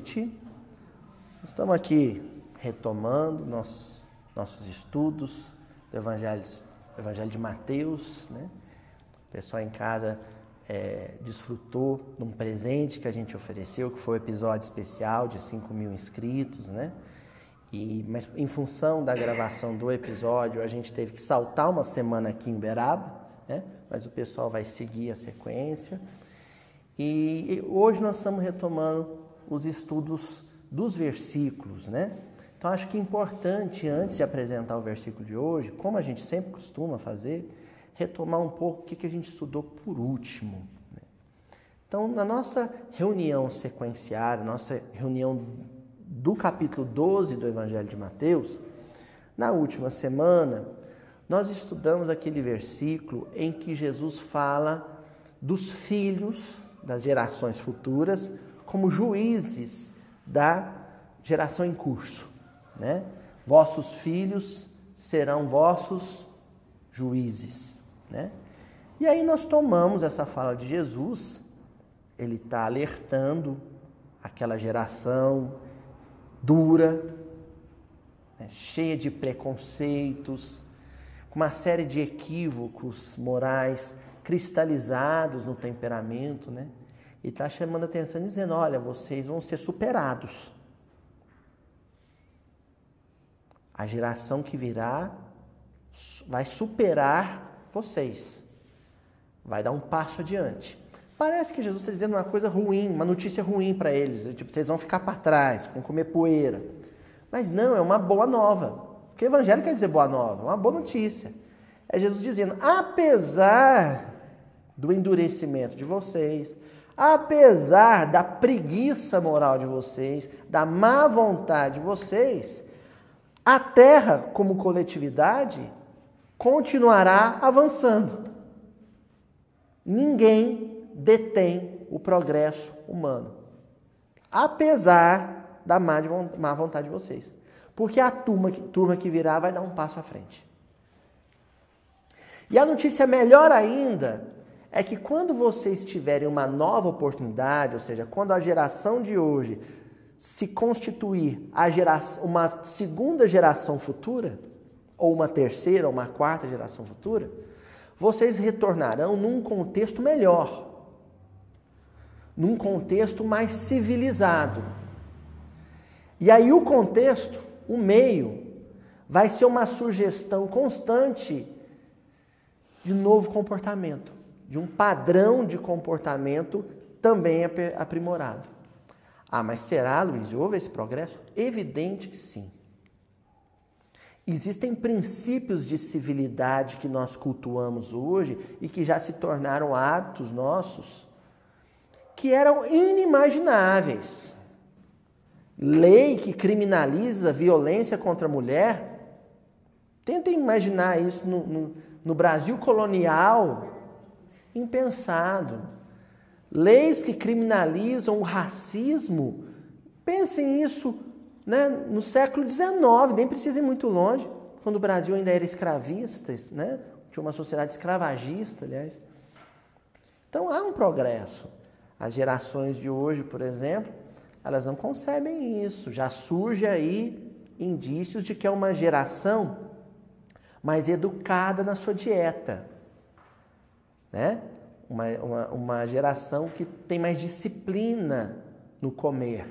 Noite. Estamos aqui retomando nossos, nossos estudos do Evangelho, Evangelho de Mateus. Né? O pessoal em casa é, desfrutou de um presente que a gente ofereceu, que foi um episódio especial de 5 mil inscritos. Né? E, mas em função da gravação do episódio, a gente teve que saltar uma semana aqui em Uberaba, né? mas o pessoal vai seguir a sequência. E hoje nós estamos retomando os estudos dos versículos, né? Então acho que é importante, antes de apresentar o versículo de hoje, como a gente sempre costuma fazer, retomar um pouco o que, a gente estudou por último. Né? Então, na nossa reunião sequenciária, nossa reunião do capítulo 12 do Evangelho de Mateus, na última semana, nós estudamos aquele versículo em que Jesus fala dos filhos das gerações futuras como juízes da geração em curso. Né? Vossos filhos serão vossos juízes. Né? E aí nós tomamos essa fala de Jesus, ele está alertando aquela geração dura, né? cheia de preconceitos, com uma série de equívocos morais cristalizados no temperamento, né? E está chamando a atenção dizendo: olha, vocês vão ser superados. A geração que virá vai superar vocês, vai dar um passo adiante. Parece que Jesus está dizendo uma coisa ruim, uma notícia ruim para eles. Tipo, vocês vão ficar para trás, vão comer poeira. Mas não, é uma boa nova. Porque evangelho quer dizer boa nova, uma boa notícia. É Jesus dizendo: apesar do endurecimento de vocês, apesar da preguiça moral de vocês, da má vontade de vocês, a Terra, como coletividade, continuará avançando. Ninguém detém o progresso humano, apesar da má vontade de vocês. Porque a turma, turma que virá vai dar um passo à frente. E a notícia melhor ainda é que quando vocês tiverem uma nova oportunidade, ou seja, quando a geração de hoje se constituir a geração, uma segunda geração futura, ou uma terceira, ou uma quarta geração futura, vocês retornarão num contexto melhor, num contexto mais civilizado. E aí o contexto, o meio, vai ser uma sugestão constante de novo comportamento de um padrão de comportamento também aprimorado. Ah, mas será, Luiz, houve esse progresso? Evidente que sim. Existem princípios de civilidade que nós cultuamos hoje e que já se tornaram hábitos nossos que eram inimagináveis. Lei que criminaliza violência contra a mulher. Tentem imaginar isso no, no, no Brasil colonial, impensado. Leis que criminalizam o racismo, pensem isso né, no século XIX, nem precisa ir muito longe, quando o Brasil ainda era escravista, né, tinha uma sociedade escravagista, aliás. Então há um progresso. As gerações de hoje, por exemplo, elas não concebem isso. Já surge aí indícios de que é uma geração mais educada na sua dieta né? Uma, uma, uma geração que tem mais disciplina no comer.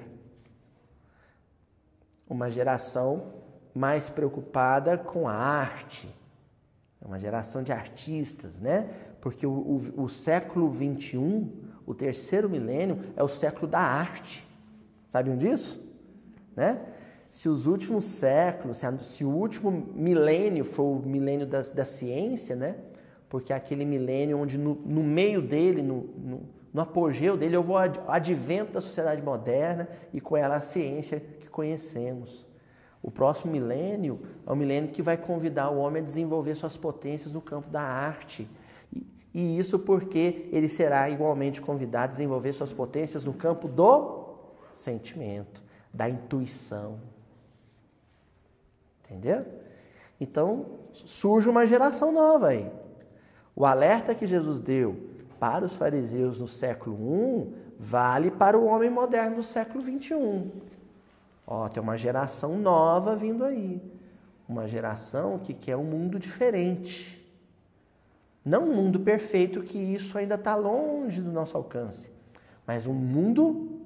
Uma geração mais preocupada com a arte. É uma geração de artistas, né? Porque o, o, o século XXI, o terceiro milênio, é o século da arte. Sabiam disso? Né? Se os últimos séculos, se, o último milênio foi o milênio da, da ciência, né? Porque é aquele milênio onde no, no meio dele, no, no, no, apogeu dele, eu vou ao advento da sociedade moderna e com ela a ciência que conhecemos. O próximo milênio é o milênio que vai convidar o homem a desenvolver suas potências no campo da arte. E, e isso porque ele será igualmente convidado a desenvolver suas potências no campo do sentimento, da intuição. Entendeu? Então surge uma geração nova aí. O alerta que Jesus deu para os fariseus no século I vale para o homem moderno do século XXI. Ó, tem uma geração nova vindo aí. Uma geração que quer um mundo diferente. Não um mundo perfeito, que isso ainda está longe do nosso alcance, mas um mundo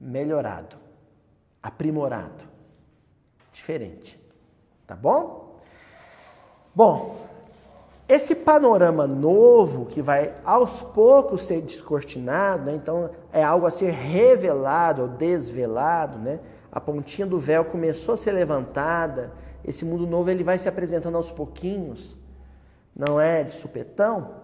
melhorado, aprimorado, diferente. Tá bom? Bom, esse panorama novo que vai aos poucos ser descortinado, né? então é algo a ser revelado ou desvelado, né? A pontinha do véu começou a ser levantada. Esse mundo novo ele vai se apresentando aos pouquinhos, não é de supetão.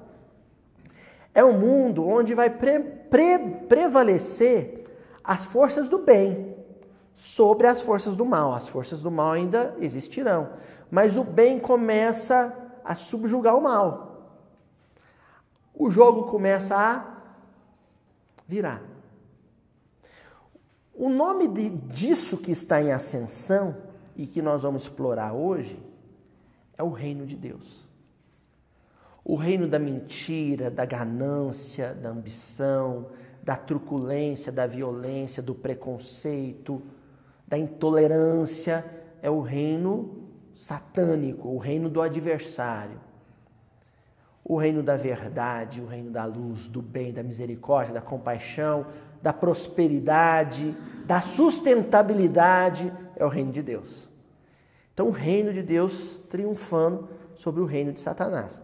É um mundo onde vai pre pre prevalecer as forças do bem sobre as forças do mal. As forças do mal ainda existirão, mas o bem começa a subjugar o mal. O jogo começa a virar. O nome de, disso que está em ascensão e que nós vamos explorar hoje é o reino de Deus. O reino da mentira, da ganância, da ambição, da truculência, da violência, do preconceito, da intolerância é o reino satânico, o reino do adversário. O reino da verdade, o reino da luz, do bem, da misericórdia, da compaixão, da prosperidade, da sustentabilidade é o reino de Deus. Então, o reino de Deus triunfando sobre o reino de Satanás.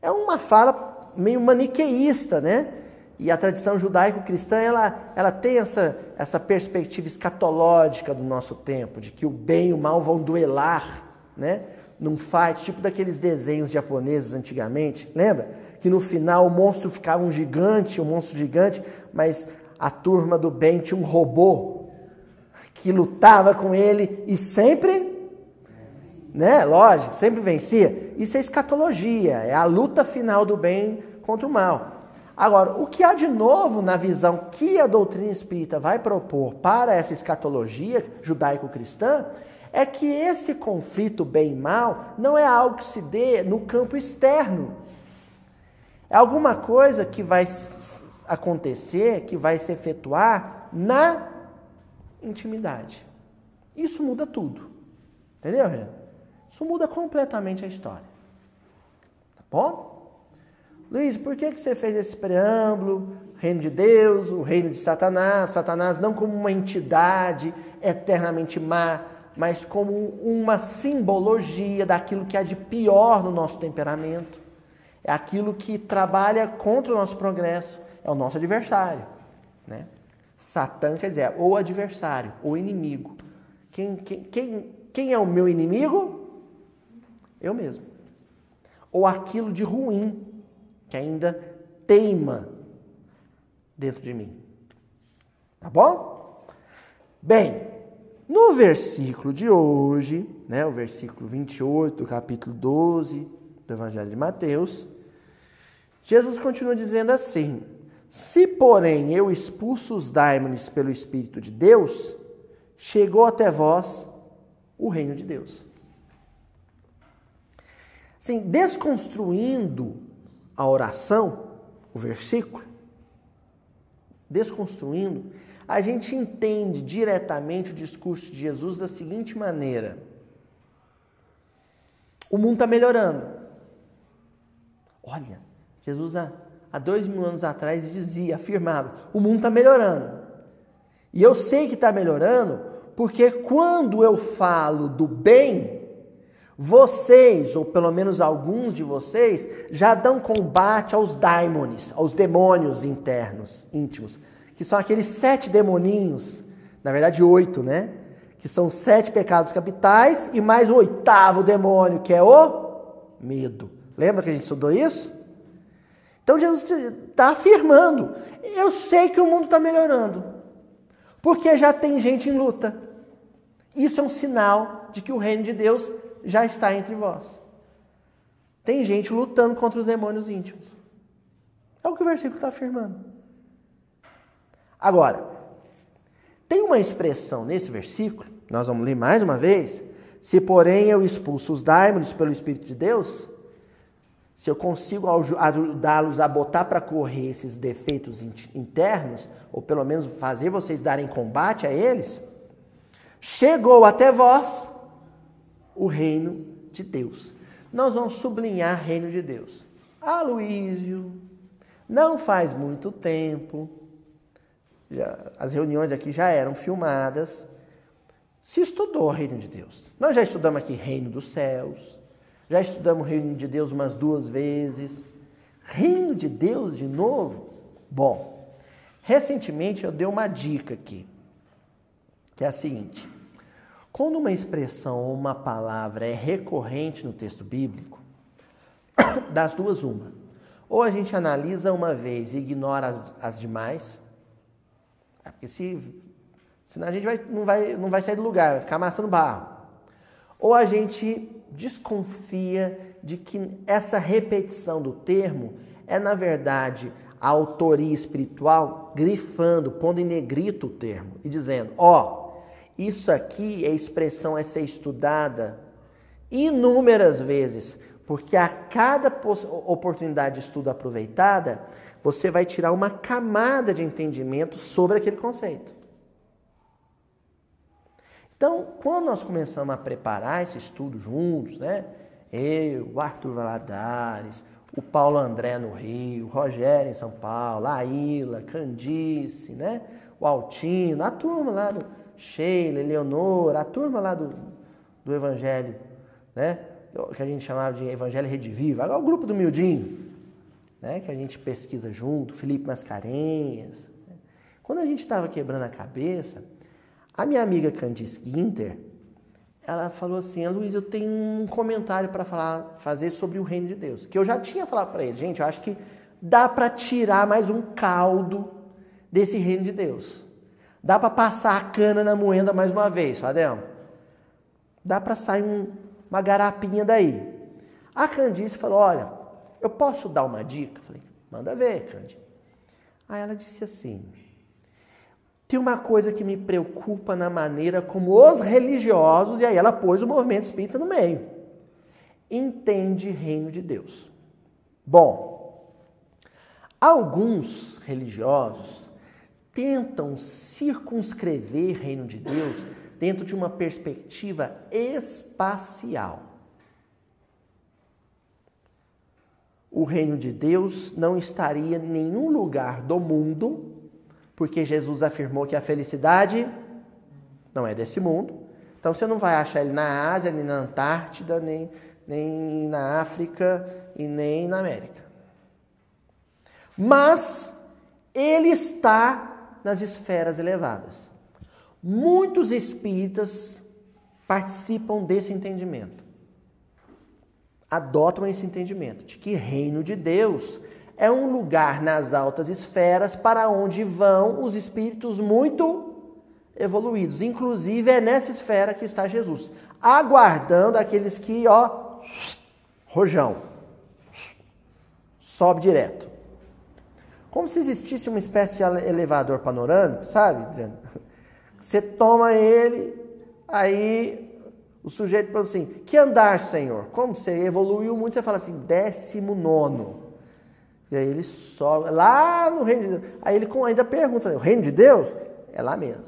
É uma fala meio maniqueísta, né? E a tradição judaico-cristã, ela, ela tem essa, essa perspectiva escatológica do nosso tempo, de que o bem e o mal vão duelar né? Num fight, tipo daqueles desenhos japoneses antigamente, lembra? Que no final o monstro ficava um gigante, um monstro gigante, mas a turma do bem tinha um robô que lutava com ele e sempre, né? Lógico, sempre vencia. Isso é escatologia, é a luta final do bem contra o mal. Agora, o que há de novo na visão que a doutrina espírita vai propor para essa escatologia judaico-cristã é que esse conflito bem e mal não é algo que se dê no campo externo. É alguma coisa que vai acontecer, que vai se efetuar na intimidade. Isso muda tudo. Entendeu, Renan? Isso muda completamente a história. Tá bom? Luiz, por que, que você fez esse preâmbulo? Reino de Deus, o reino de Satanás, Satanás não como uma entidade eternamente má, mas como uma simbologia daquilo que há de pior no nosso temperamento. É aquilo que trabalha contra o nosso progresso, é o nosso adversário. Né? Satã quer dizer ou adversário, ou inimigo. Quem, quem, quem, quem é o meu inimigo? Eu mesmo. Ou aquilo de ruim que ainda teima dentro de mim. Tá bom? Bem, no versículo de hoje, né, o versículo 28 do capítulo 12 do Evangelho de Mateus, Jesus continua dizendo assim: Se, porém, eu expulso os daimones pelo Espírito de Deus, chegou até vós o reino de Deus. Assim, desconstruindo a oração, o versículo, desconstruindo, a gente entende diretamente o discurso de Jesus da seguinte maneira: o mundo está melhorando. Olha, Jesus há, há dois mil anos atrás dizia, afirmava: o mundo está melhorando. E eu sei que está melhorando porque quando eu falo do bem, vocês, ou pelo menos alguns de vocês, já dão combate aos daimones, aos demônios internos, íntimos que são aqueles sete demoninhos, na verdade oito, né? Que são sete pecados capitais e mais o oitavo demônio, que é o medo. Lembra que a gente estudou isso? Então Jesus está afirmando: eu sei que o mundo está melhorando, porque já tem gente em luta. Isso é um sinal de que o reino de Deus já está entre vós. Tem gente lutando contra os demônios íntimos. É o que o versículo está afirmando. Agora, tem uma expressão nesse versículo, nós vamos ler mais uma vez. Se, porém, eu expulso os daimons pelo Espírito de Deus, se eu consigo ajudá-los a botar para correr esses defeitos internos, ou pelo menos fazer vocês darem combate a eles, chegou até vós o reino de Deus. Nós vamos sublinhar reino de Deus. Aloísio, não faz muito tempo, já, as reuniões aqui já eram filmadas, se estudou o reino de Deus. Nós já estudamos aqui reino dos céus, já estudamos o reino de Deus umas duas vezes. Reino de Deus de novo? Bom, recentemente eu dei uma dica aqui, que é a seguinte: quando uma expressão ou uma palavra é recorrente no texto bíblico, das duas, uma. Ou a gente analisa uma vez e ignora as, as demais, é porque se, senão a gente vai, não, vai, não vai sair do lugar, vai ficar amassando barro. Ou a gente desconfia de que essa repetição do termo é, na verdade, a autoria espiritual grifando, pondo em negrito o termo e dizendo: ó, oh, isso aqui é expressão a ser estudada inúmeras vezes, porque a cada oportunidade de estudo aproveitada, você vai tirar uma camada de entendimento sobre aquele conceito. Então, quando nós começamos a preparar esse estudo juntos, né? Eu, o Arthur Valadares, o Paulo André no Rio, o Rogério em São Paulo, a Ilha, Candice, né? O Altino, a turma lá do Sheila, Eleonora, a turma lá do, do Evangelho, né? Que a gente chamava de Evangelho Rede Viva. Agora o grupo do Mildinho, né? Que a gente pesquisa junto, Felipe Mascarenhas. Né? Quando a gente estava quebrando a cabeça, a minha amiga Candice Guinter, ela falou assim: Luiz, eu tenho um comentário para falar, fazer sobre o reino de Deus. Que eu já tinha falado para ele, gente, eu acho que dá para tirar mais um caldo desse reino de Deus. Dá para passar a cana na moenda mais uma vez, Fadel. Dá para sair um, uma garapinha daí. A Candice falou: Olha, eu posso dar uma dica? Eu falei: Manda ver, Candice. Aí ela disse assim: tem uma coisa que me preocupa na maneira como os religiosos, e aí ela pôs o movimento espírita no meio, entende reino de Deus. Bom, alguns religiosos tentam circunscrever reino de Deus dentro de uma perspectiva espacial. O reino de Deus não estaria em nenhum lugar do mundo porque Jesus afirmou que a felicidade não é desse mundo. Então você não vai achar ele na Ásia, nem na Antártida, nem, nem na África e nem na América. Mas ele está nas esferas elevadas. Muitos espíritas participam desse entendimento. Adotam esse entendimento de que reino de Deus é um lugar nas altas esferas para onde vão os espíritos muito evoluídos. Inclusive é nessa esfera que está Jesus, aguardando aqueles que, ó, rojão, sobe direto. Como se existisse uma espécie de elevador panorâmico, sabe, Adriano? Você toma ele, aí o sujeito fala assim: Que andar, Senhor? Como você evoluiu muito, você fala assim: décimo nono. E aí ele sobe lá no reino de Deus. Aí ele ainda pergunta: o reino de Deus? É lá mesmo.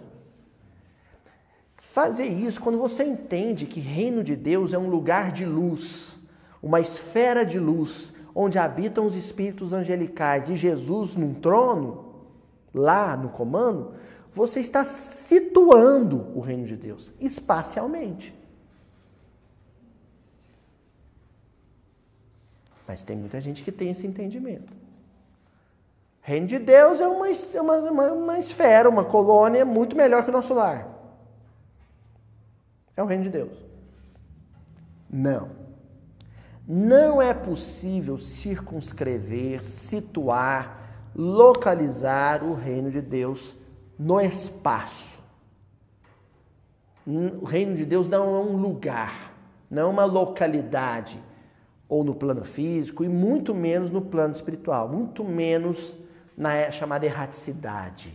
Fazer isso quando você entende que reino de Deus é um lugar de luz, uma esfera de luz, onde habitam os espíritos angelicais e Jesus num trono, lá no comando, você está situando o reino de Deus espacialmente. Mas tem muita gente que tem esse entendimento. Reino de Deus é uma, é uma, uma, uma esfera, uma colônia muito melhor que o nosso lar. É o reino de Deus. Não. Não é possível circunscrever, situar, localizar o reino de Deus no espaço. O reino de Deus não é um lugar, não é uma localidade ou no plano físico e muito menos no plano espiritual, muito menos na chamada erraticidade,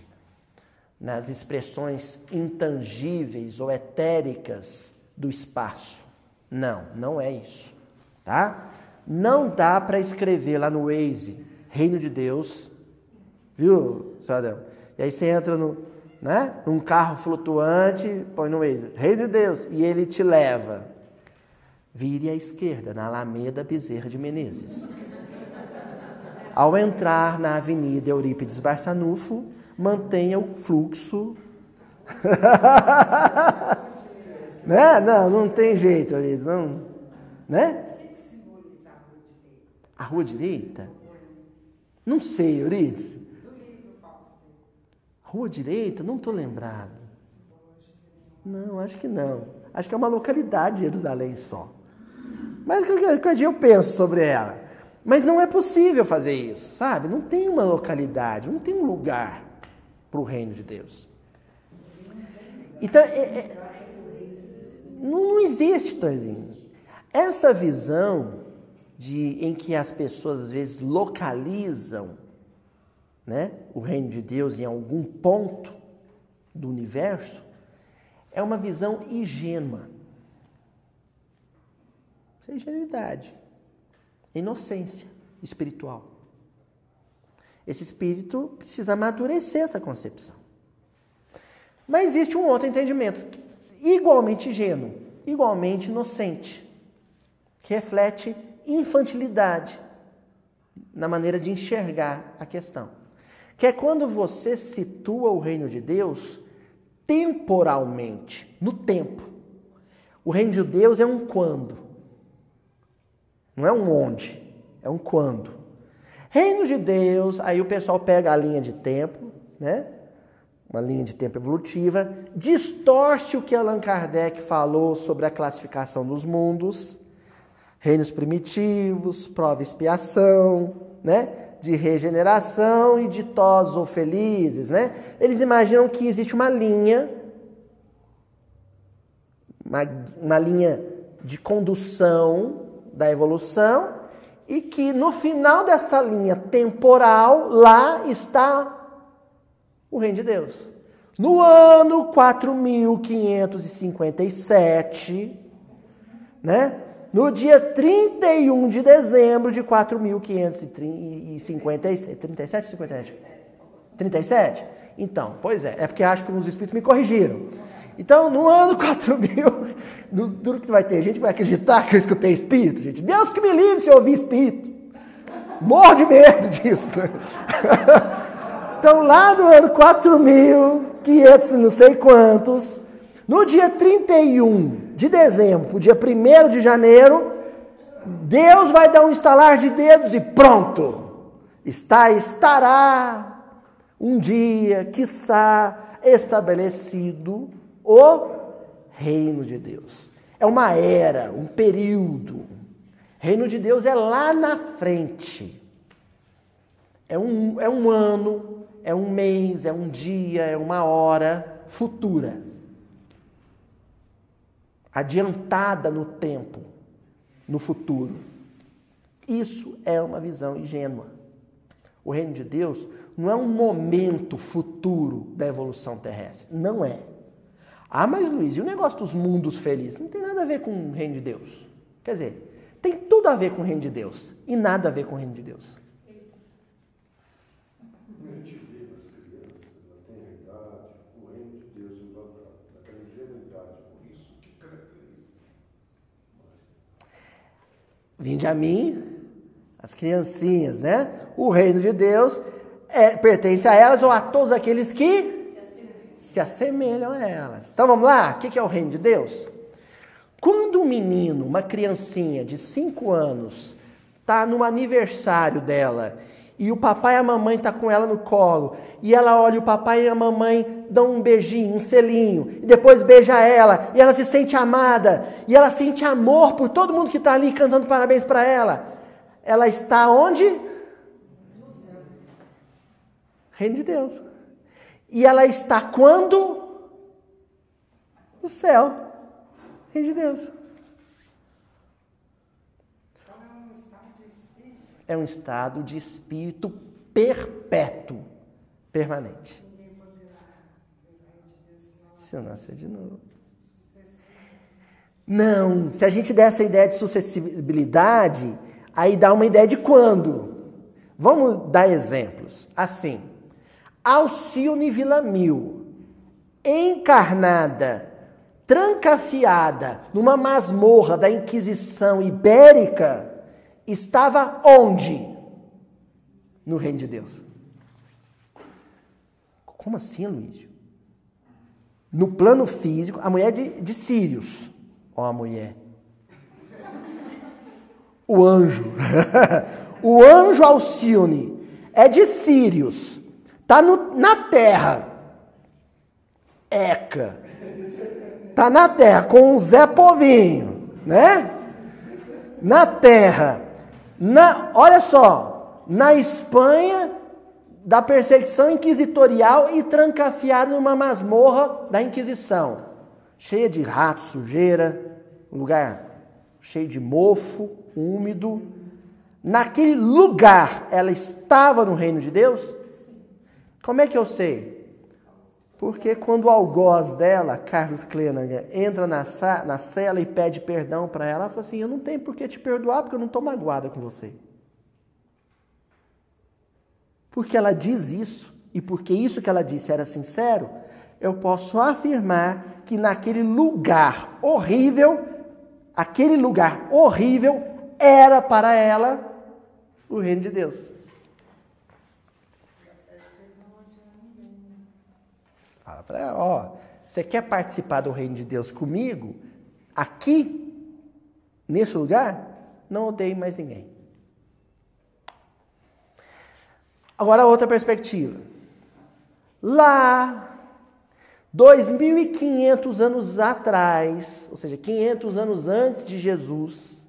nas expressões intangíveis ou etéricas do espaço. Não, não é isso, tá? Não dá para escrever lá no Waze, Reino de Deus, viu, Sadam? E aí você entra no, né, num carro flutuante, põe no Waze, Reino de Deus, e ele te leva. Vire à esquerda, na Alameda Bezerra de Menezes. Ao entrar na Avenida Eurípides Barçanufo, mantenha o fluxo. né? Não, não tem jeito, Eurípides, não. Né? A rua direita? Não sei, Euridice. Rua direita? Não estou lembrado. Não, acho que não. Acho que é uma localidade de Jerusalém só. Mas qualquer dia eu penso sobre ela. Mas não é possível fazer isso, sabe? Não tem uma localidade, não tem um lugar para o reino de Deus. Então, é, é, não, não existe, Toizinho. Essa visão de, em que as pessoas às vezes localizam né, o reino de Deus em algum ponto do universo, é uma visão ingênua. Isso é ingenuidade, inocência espiritual. Esse espírito precisa amadurecer essa concepção. Mas existe um outro entendimento, igualmente ingênuo, igualmente inocente, que reflete infantilidade na maneira de enxergar a questão. Que é quando você situa o reino de Deus temporalmente, no tempo. O reino de Deus é um quando. Não é um onde, é um quando. Reino de Deus, aí o pessoal pega a linha de tempo, né? Uma linha de tempo evolutiva, distorce o que Allan Kardec falou sobre a classificação dos mundos reinos primitivos, prova e expiação, né? de regeneração e ditosos ou felizes. Né? Eles imaginam que existe uma linha, uma, uma linha de condução da evolução e que no final dessa linha temporal, lá está o reino de Deus. No ano 4557, né? No dia 31 de dezembro de 4.557. 37 57? 37? Então, pois é, é porque acho que os espíritos me corrigiram. Então, no ano 4000, duro que vai ter gente vai acreditar que eu escutei espírito, gente. Deus que me livre se eu ouvir espírito. Morro de medo disso. Então, lá no ano 4500 não sei quantos, no dia 31 de dezembro, para o dia 1 de janeiro, Deus vai dar um estalar de dedos e pronto! Está, estará um dia, quiçá, estabelecido o reino de Deus. É uma era, um período. Reino de Deus é lá na frente. É um, é um ano, é um mês, é um dia, é uma hora futura adiantada no tempo, no futuro. Isso é uma visão ingênua. O reino de Deus não é um momento futuro da evolução terrestre. Não é. Ah, mas Luiz, e o negócio dos mundos felizes? Não tem nada a ver com o reino de Deus. Quer dizer, tem tudo a ver com o reino de Deus e nada a ver com o reino de Deus. Vinde a mim, as criancinhas, né? O reino de Deus é, pertence a elas ou a todos aqueles que se assemelham a elas. Então vamos lá? O que é o reino de Deus? Quando um menino, uma criancinha de 5 anos, está no aniversário dela e o papai e a mamãe tá com ela no colo, e ela olha o papai e a mamãe dão um beijinho, um selinho, e depois beija ela, e ela se sente amada, e ela sente amor por todo mundo que está ali cantando parabéns para ela. Ela está onde? Reino de Deus. E ela está quando? No céu. Reino de Deus. É um estado de espírito perpétuo, permanente. Se eu nascer de novo. Não, se a gente der essa ideia de sucessibilidade, Aí dá uma ideia de quando. Vamos dar exemplos. Assim, Alcione Villamil, encarnada, trancafiada numa masmorra da Inquisição Ibérica, estava onde? No reino de Deus. Como assim, Luísio? No plano físico, a mulher de, de Sírios. Ó, a mulher. O anjo. o anjo Alcione é de Sírios. Está na terra. Eca. Está na terra com o Zé Povinho, né? Na terra. Na, olha só, na Espanha da perseguição inquisitorial e trancafiado numa masmorra da Inquisição, cheia de ratos, sujeira, um lugar cheio de mofo, úmido. Naquele lugar ela estava no reino de Deus? Como é que eu sei? Porque quando o algoz dela, Carlos Klenaga, entra na, na cela e pede perdão para ela, ela fala assim: Eu não tenho por que te perdoar, porque eu não estou magoada com você. Porque ela diz isso, e porque isso que ela disse era sincero, eu posso afirmar que naquele lugar horrível, aquele lugar horrível era para ela o reino de Deus. Ó, você quer participar do reino de Deus comigo? Aqui, nesse lugar, não odeie mais ninguém. Agora outra perspectiva. Lá, 2.500 anos atrás, ou seja, 500 anos antes de Jesus,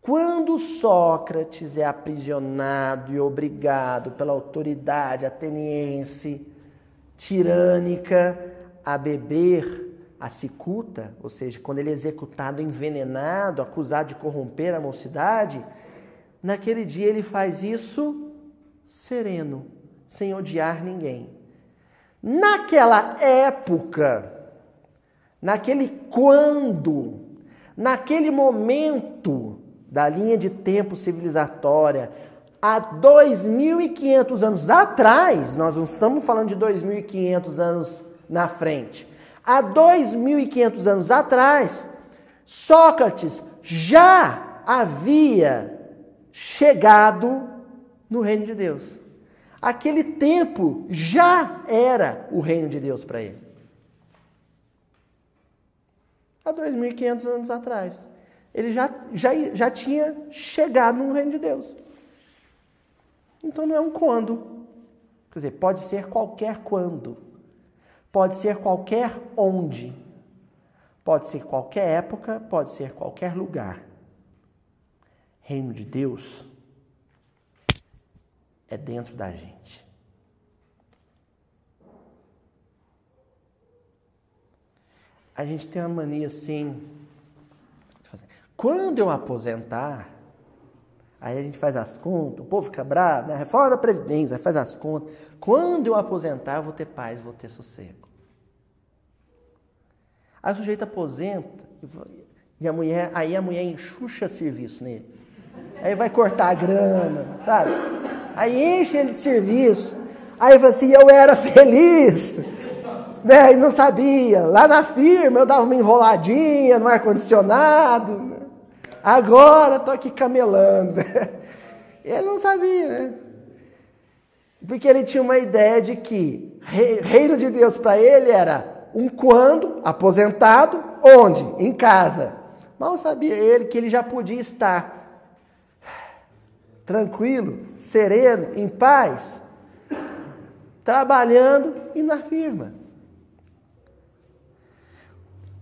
quando Sócrates é aprisionado e obrigado pela autoridade ateniense tirânica a beber a cicuta, ou seja, quando ele é executado envenenado, acusado de corromper a mocidade, naquele dia ele faz isso sereno, sem odiar ninguém. Naquela época, naquele quando, naquele momento da linha de tempo civilizatória, há 2.500 anos atrás, nós não estamos falando de 2.500 anos na frente, há 2.500 anos atrás, Sócrates já havia chegado no reino de Deus. Aquele tempo já era o reino de Deus para ele. Há 2.500 anos atrás. Ele já, já, já tinha chegado no reino de Deus. Então não é um quando. Quer dizer, pode ser qualquer quando. Pode ser qualquer onde. Pode ser qualquer época, pode ser qualquer lugar. Reino de Deus é dentro da gente. A gente tem uma mania assim. Quando eu aposentar, aí a gente faz as contas, o povo fica bravo, né? reforma da Previdência, faz as contas. Quando eu aposentar, eu vou ter paz, vou ter sossego. Aí o sujeito aposenta e a mulher, aí a mulher enxuxa serviço nele. Aí vai cortar a grama, sabe? Aí enche ele de serviço. Aí fala assim, eu era feliz. Né? E não sabia. Lá na firma eu dava uma enroladinha no ar-condicionado. Agora estou aqui camelando. Ele não sabia, né? Porque ele tinha uma ideia de que reino de Deus para ele era um quando, aposentado, onde? Em casa. Mal sabia ele que ele já podia estar tranquilo, sereno, em paz, trabalhando e na firma.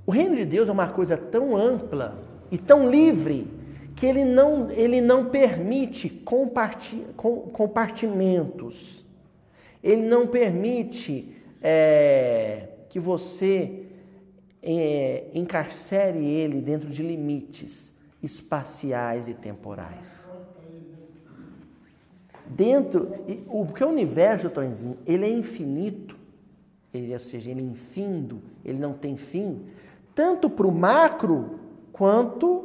O reino de Deus é uma coisa tão ampla e tão livre que ele não, ele não permite compartimentos. Ele não permite é, que você é, encarcere ele dentro de limites espaciais e temporais. Dentro, o que o universo, Tonzinho, ele é infinito, ele, ou seja, ele é infindo, ele não tem fim, tanto para o macro quanto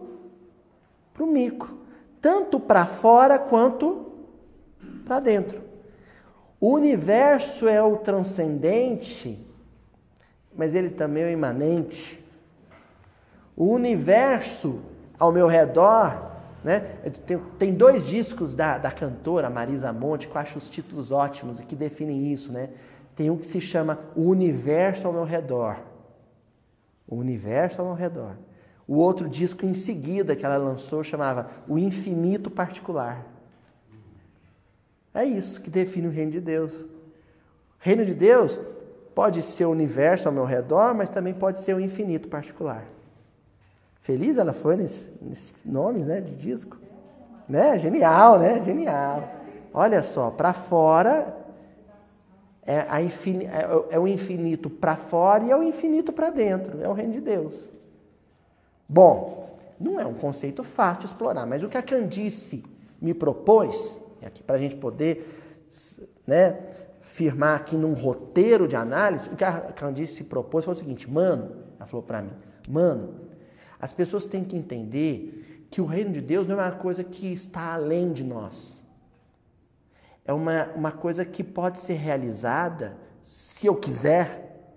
para o micro. tanto para fora quanto para dentro. O universo é o transcendente, mas ele também é o imanente. O universo ao meu redor, né? Tem, dois discos da, da cantora Marisa Monte que eu acho os títulos ótimos e que definem isso, né? Tem um que se chama O Universo ao meu redor. O Universo ao meu redor. O outro disco em seguida que ela lançou chamava O Infinito Particular. É isso que define o reino de Deus. O reino de Deus pode ser o universo ao meu redor, mas também pode ser o infinito particular. Feliz ela foi nesses nesse nomes né, de disco? Né? Genial, né? Genial. Olha só, para fora é, infin... é, é o infinito para fora e é o infinito para dentro. É o reino de Deus. Bom, não é um conceito fácil de explorar, mas o que a Candice me propôs, aqui para a gente poder né, firmar aqui num roteiro de análise, o que a Candice propôs foi o seguinte, mano, ela falou para mim, mano, as pessoas têm que entender que o reino de Deus não é uma coisa que está além de nós. É uma, uma coisa que pode ser realizada se eu quiser,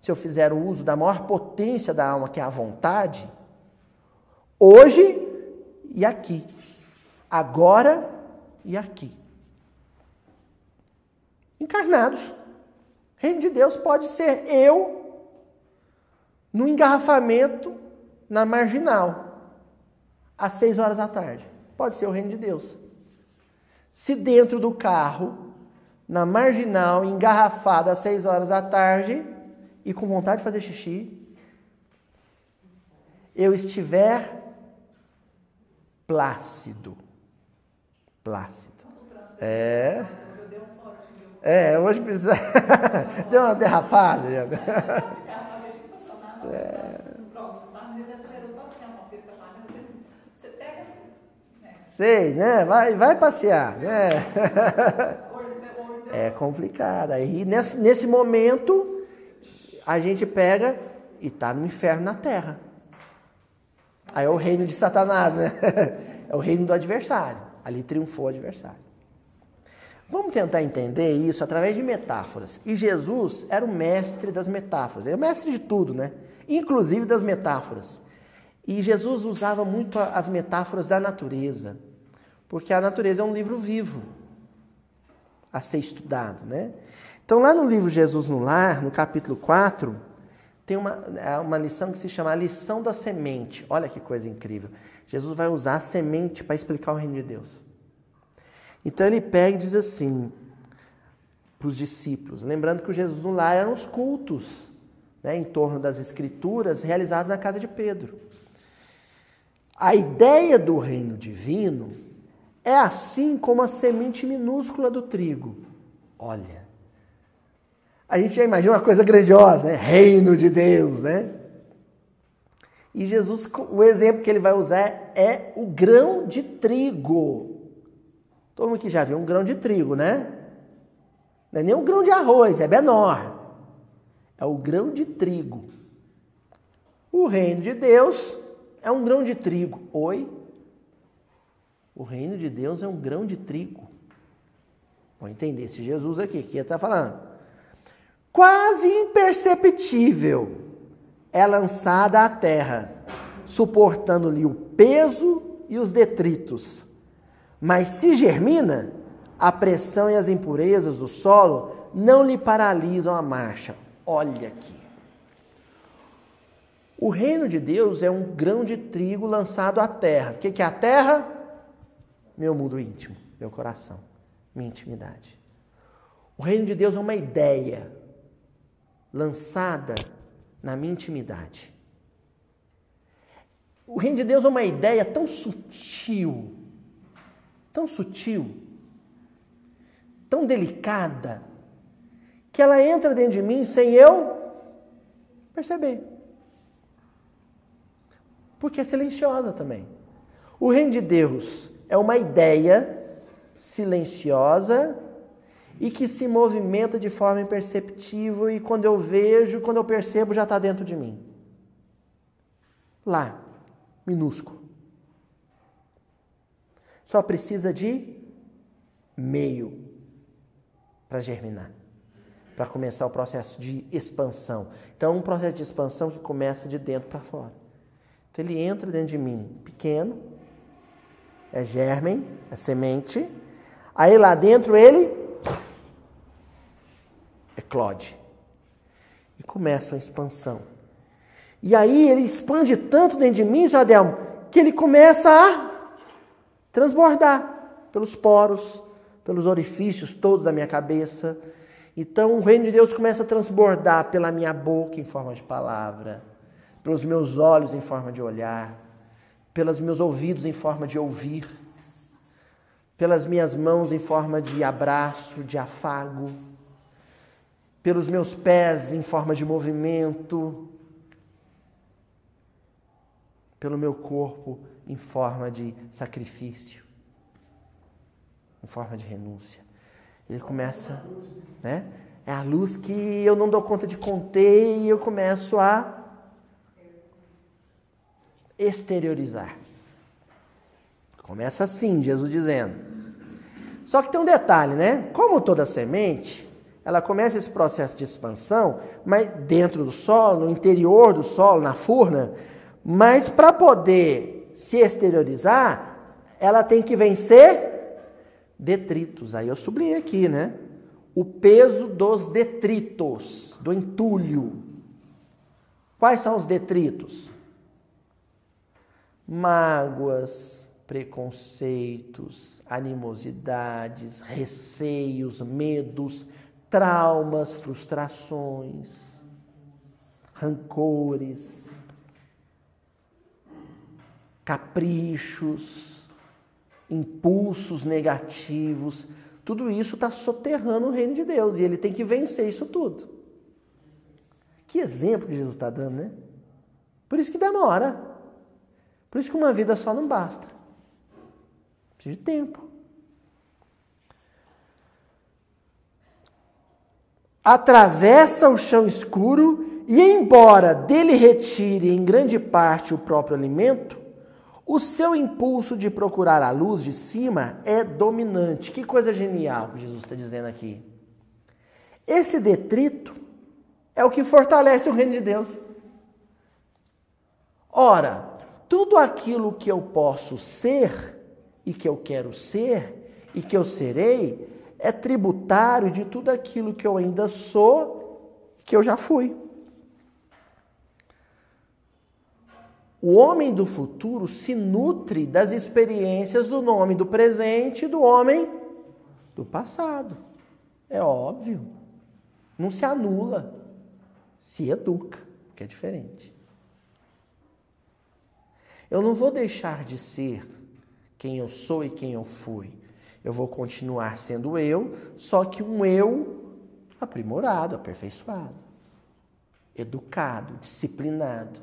se eu fizer o uso da maior potência da alma, que é a vontade, hoje e aqui, agora e aqui. Encarnados. Reino de Deus pode ser eu no engarrafamento na marginal, às seis horas da tarde. Pode ser o reino de Deus. Se dentro do carro, na marginal, engarrafado às seis horas da tarde e com vontade de fazer xixi, eu estiver plácido. Plácido. É. É, hoje precisa. Deu uma derrapada. É. Sei, né? Vai, vai passear, né? É complicado. Aí nesse, nesse momento a gente pega e está no inferno na terra. Aí é o reino de Satanás, né? É o reino do adversário. Ali triunfou o adversário. Vamos tentar entender isso através de metáforas. E Jesus era o mestre das metáforas. Ele é o mestre de tudo, né? Inclusive das metáforas. E Jesus usava muito as metáforas da natureza. Porque a natureza é um livro vivo a ser estudado, né? Então, lá no livro Jesus no Lar, no capítulo 4, tem uma, é uma lição que se chama a lição da semente. Olha que coisa incrível. Jesus vai usar a semente para explicar o reino de Deus. Então, ele pega e diz assim para os discípulos, lembrando que o Jesus no Lar eram os cultos né, em torno das escrituras realizados na casa de Pedro. A ideia do reino divino é assim como a semente minúscula do trigo. Olha. A gente já imagina uma coisa grandiosa, né? Reino de Deus, né? E Jesus, o exemplo que ele vai usar é o grão de trigo. Todo mundo que já viu um grão de trigo, né? Não é nem um grão de arroz, é menor. É o grão de trigo. O reino de Deus é um grão de trigo. Oi? O reino de Deus é um grão de trigo. Vou entender esse Jesus aqui, que está falando. Quase imperceptível é lançada à terra, suportando-lhe o peso e os detritos. Mas se germina, a pressão e as impurezas do solo não lhe paralisam a marcha. Olha aqui. O reino de Deus é um grão de trigo lançado à terra. O que é a terra? meu mundo íntimo, meu coração, minha intimidade. O reino de Deus é uma ideia lançada na minha intimidade. O reino de Deus é uma ideia tão sutil, tão sutil, tão delicada, que ela entra dentro de mim sem eu perceber. Porque é silenciosa também. O reino de Deus é uma ideia silenciosa e que se movimenta de forma imperceptível e quando eu vejo, quando eu percebo, já está dentro de mim. Lá, minúsculo. Só precisa de meio para germinar, para começar o processo de expansão. Então, um processo de expansão que começa de dentro para fora. Então, ele entra dentro de mim, pequeno, é germen, é semente. Aí lá dentro ele eclode. E começa a expansão. E aí ele expande tanto dentro de mim, Jadelmo, que ele começa a transbordar pelos poros, pelos orifícios todos da minha cabeça. Então o reino de Deus começa a transbordar pela minha boca em forma de palavra, pelos meus olhos em forma de olhar, pelos meus ouvidos em forma de ouvir, pelas minhas mãos em forma de abraço, de afago, pelos meus pés em forma de movimento, pelo meu corpo em forma de sacrifício em forma de renúncia. Ele começa, né? É a luz que eu não dou conta de conter e eu começo a exteriorizar. Começa assim, Jesus dizendo. Só que tem um detalhe, né? Como toda semente, ela começa esse processo de expansão, mas dentro do solo, no interior do solo, na furna, mas para poder se exteriorizar, ela tem que vencer detritos. Aí eu sublinhei aqui, né? O peso dos detritos, do entulho. Quais são os detritos? Mágoas, preconceitos, animosidades, receios, medos, traumas, frustrações, rancores, caprichos, impulsos negativos, tudo isso está soterrando o reino de Deus e ele tem que vencer isso tudo. Que exemplo que Jesus está dando, né? Por isso que demora. Por isso que uma vida só não basta. Precisa de tempo. Atravessa o chão escuro e, embora dele retire em grande parte o próprio alimento, o seu impulso de procurar a luz de cima é dominante. Que coisa genial que Jesus está dizendo aqui. Esse detrito é o que fortalece o reino de Deus. Ora, tudo aquilo que eu posso ser e que eu quero ser e que eu serei é tributário de tudo aquilo que eu ainda sou, que eu já fui. O homem do futuro se nutre das experiências do nome do presente e do homem do passado. É óbvio. Não se anula, se educa, que é diferente. Eu não vou deixar de ser quem eu sou e quem eu fui. Eu vou continuar sendo eu, só que um eu aprimorado, aperfeiçoado, educado, disciplinado.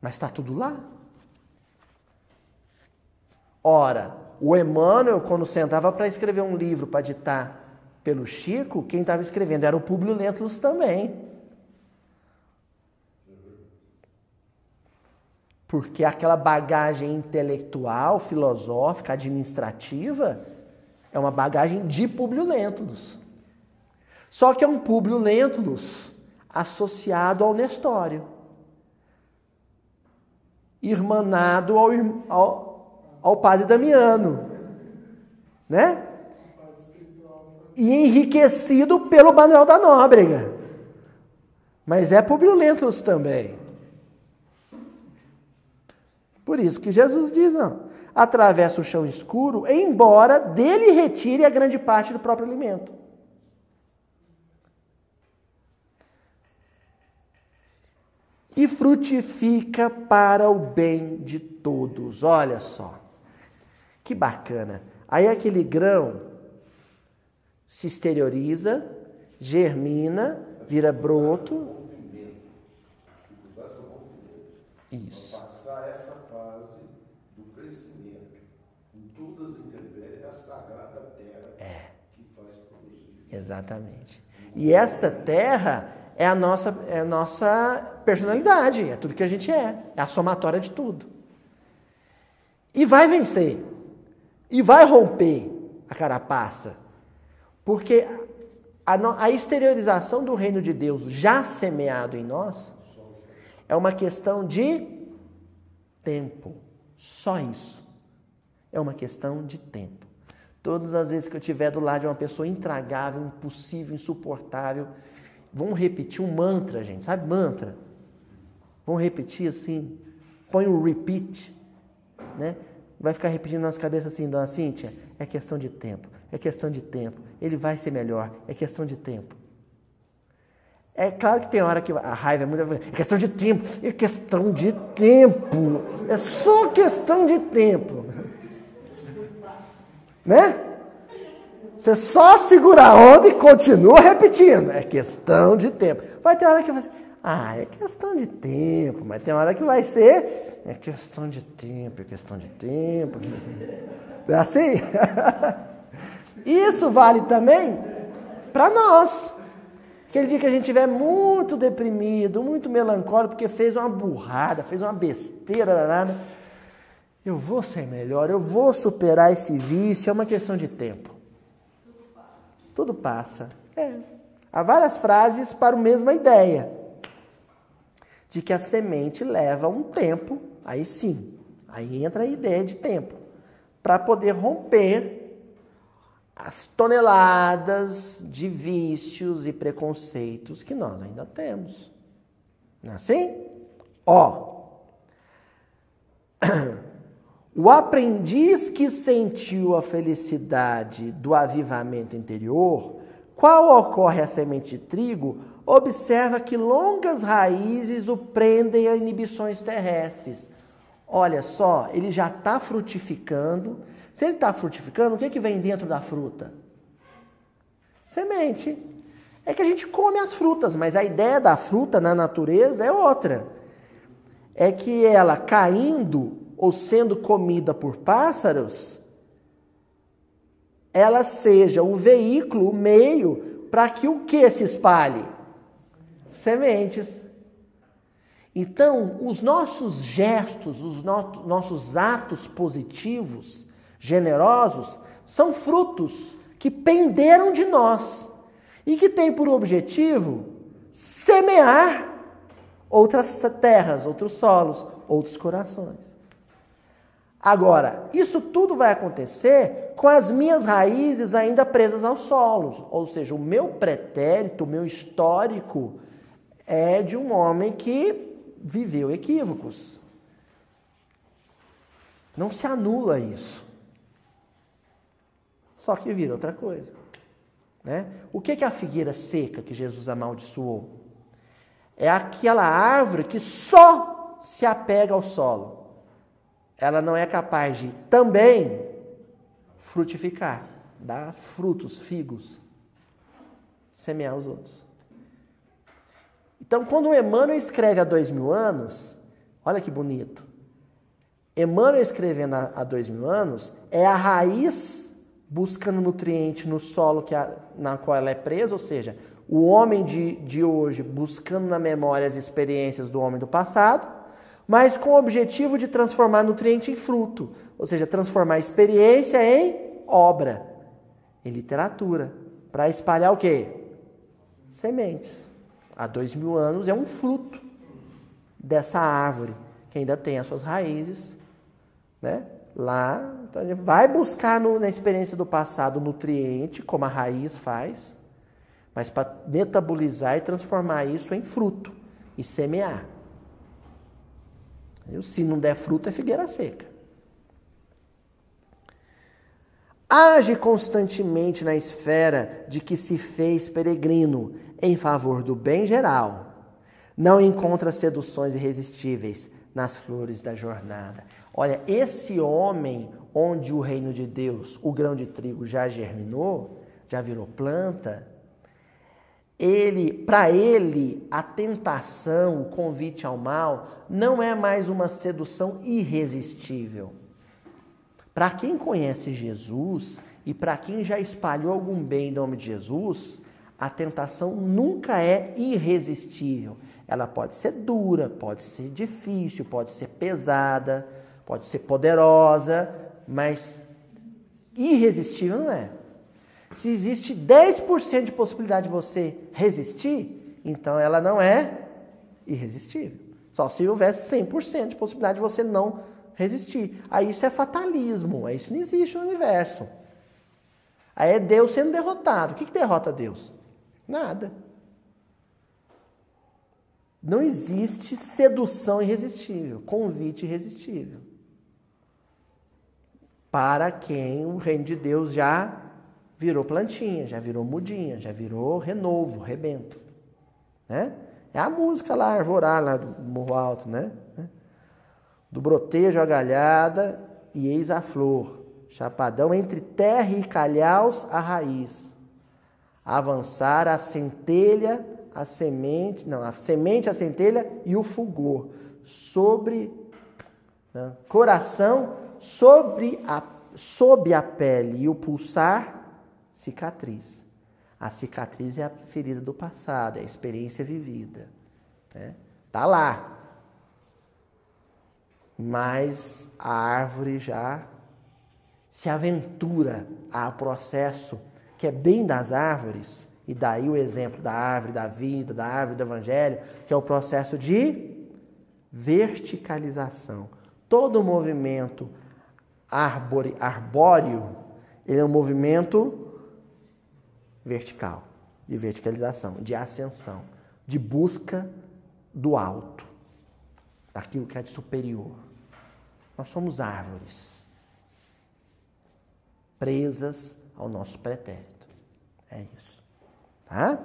Mas está tudo lá. Ora, o Emmanuel, quando sentava para escrever um livro para ditar pelo Chico, quem estava escrevendo era o Publio Lentulus também. Porque aquela bagagem intelectual, filosófica, administrativa, é uma bagagem de Publio Lentulus. Só que é um Publio Lentulus associado ao Nestório irmanado ao, ao, ao padre Damiano, né? E enriquecido pelo Manuel da Nóbrega. Mas é Publio Lentulus também. Por isso que Jesus diz, não, atravessa o chão escuro, embora dele retire a grande parte do próprio alimento. e frutifica para o bem de todos. Olha só, que bacana. Aí aquele grão se exterioriza, germina, vira broto. Isso. Passar essa fase do crescimento, com todas as intempéries, é a sagrada terra é. que faz produzir. Exatamente. E essa terra é a nossa, é a nossa personalidade, é tudo que a gente é, é a somatória de tudo. E vai vencer. E vai romper a carapaça. Porque a, a exteriorização do reino de Deus já semeado em nós é uma questão de tempo. Só isso. É uma questão de tempo. Todas as vezes que eu estiver do lado de uma pessoa intragável, impossível, insuportável, vamos repetir um mantra, gente. Sabe mantra? Vamos repetir assim. Põe o repeat, né? Vai ficar repetindo nas cabeças assim, dona Cíntia, é questão de tempo, é questão de tempo. Ele vai ser melhor, é questão de tempo. É claro que tem hora que a raiva é muito. É questão de tempo. É questão de tempo. É só questão de tempo. Né? Você só segura a onda e continua repetindo. É questão de tempo. Vai ter hora que vai ser. Ah, é questão de tempo. Mas tem hora que vai ser. É questão de tempo, é questão de tempo. É assim? Isso vale também para nós. Aquele dia que a gente estiver muito deprimido, muito melancólico, porque fez uma burrada, fez uma besteira danada, eu vou ser melhor, eu vou superar esse vício, é uma questão de tempo. Tudo passa. É. Há várias frases para a mesma ideia. De que a semente leva um tempo, aí sim, aí entra a ideia de tempo, para poder romper as toneladas de vícios e preconceitos que nós ainda temos. Não é assim? Ó. O aprendiz que sentiu a felicidade do avivamento interior, qual ocorre a semente de trigo, observa que longas raízes o prendem a inibições terrestres. Olha só, ele já está frutificando, se ele está frutificando, o que, que vem dentro da fruta? Semente. É que a gente come as frutas, mas a ideia da fruta na natureza é outra. É que ela caindo ou sendo comida por pássaros, ela seja o veículo, o meio, para que o que se espalhe? Sementes. Então, os nossos gestos, os no nossos atos positivos, generosos são frutos que penderam de nós e que têm por objetivo semear outras terras, outros solos, outros corações. Agora, isso tudo vai acontecer com as minhas raízes ainda presas aos solos, ou seja, o meu pretérito, o meu histórico é de um homem que viveu equívocos. Não se anula isso. Só que vira outra coisa. Né? O que é a figueira seca que Jesus amaldiçoou? É aquela árvore que só se apega ao solo. Ela não é capaz de também frutificar, dar frutos, figos, semear os outros. Então, quando Emmanuel escreve há dois mil anos, olha que bonito. Emmanuel escrevendo há dois mil anos é a raiz buscando nutriente no solo que a, na qual ela é presa, ou seja, o homem de, de hoje buscando na memória as experiências do homem do passado, mas com o objetivo de transformar nutriente em fruto, ou seja, transformar experiência em obra, em literatura, para espalhar o quê? Sementes. Há dois mil anos é um fruto dessa árvore que ainda tem as suas raízes, né? Lá, então a gente vai buscar no, na experiência do passado nutriente, como a raiz faz, mas para metabolizar e transformar isso em fruto e semear. Se não der fruto, é figueira seca. Age constantemente na esfera de que se fez peregrino em favor do bem geral. Não encontra seduções irresistíveis nas flores da jornada. Olha, esse homem onde o reino de Deus, o grão de trigo já germinou, já virou planta, ele, para ele, a tentação, o convite ao mal, não é mais uma sedução irresistível. Para quem conhece Jesus e para quem já espalhou algum bem em nome de Jesus, a tentação nunca é irresistível. Ela pode ser dura, pode ser difícil, pode ser pesada, Pode ser poderosa, mas irresistível não é. Se existe 10% de possibilidade de você resistir, então ela não é irresistível. Só se houvesse 100% de possibilidade de você não resistir. Aí isso é fatalismo, aí isso não existe no universo. Aí é Deus sendo derrotado. O que, que derrota Deus? Nada. Não existe sedução irresistível, convite irresistível. Para quem o reino de Deus já virou plantinha, já virou mudinha, já virou renovo, rebento. Né? É a música lá, arvorar, lá do Morro Alto, né? Do brotejo a galhada e eis a flor, chapadão entre terra e calhaus a raiz. Avançar a centelha, a semente, não, a semente, a centelha e o fulgor. Sobre né, coração, sobre a, sob a pele e o pulsar, cicatriz. A cicatriz é a ferida do passado, é a experiência vivida. Né? Tá lá. Mas a árvore já se aventura ao processo que é bem das árvores, e daí o exemplo da árvore da vida, da árvore do evangelho, que é o processo de verticalização. Todo movimento arbore, arbóreo, ele é um movimento vertical, de verticalização, de ascensão, de busca do alto, daquilo que é de superior. Nós somos árvores presas ao nosso pretérito. É isso. Tá?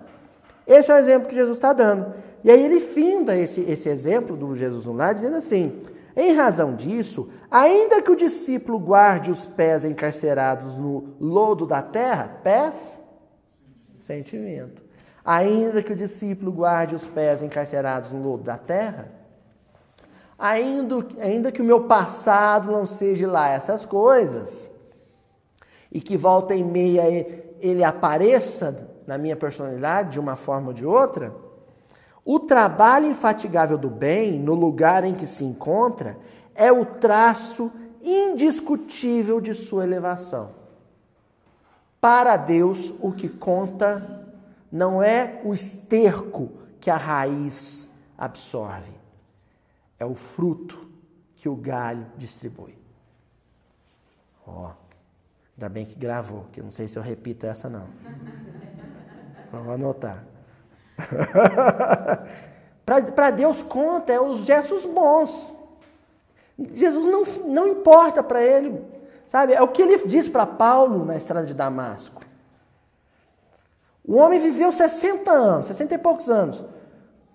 Esse é o exemplo que Jesus está dando. E aí ele finda esse, esse exemplo do Jesus no lar, dizendo assim: em razão disso, ainda que o discípulo guarde os pés encarcerados no lodo da terra, pés sentimento. Ainda que o discípulo guarde os pés encarcerados no lodo da terra, ainda, ainda que o meu passado não seja lá essas coisas, e que volta e meia ele apareça na minha personalidade de uma forma ou de outra, o trabalho infatigável do bem, no lugar em que se encontra, é o traço indiscutível de sua elevação. Para Deus, o que conta não é o esterco que a raiz absorve, é o fruto que o galho distribui. Ó, oh, ainda bem que gravou, que eu não sei se eu repito essa não. Vamos anotar. para Deus conta é os gestos bons. Jesus não, não importa para ele Sabe? É o que ele diz para Paulo na estrada de Damasco. O homem viveu 60 anos, 60 e poucos anos.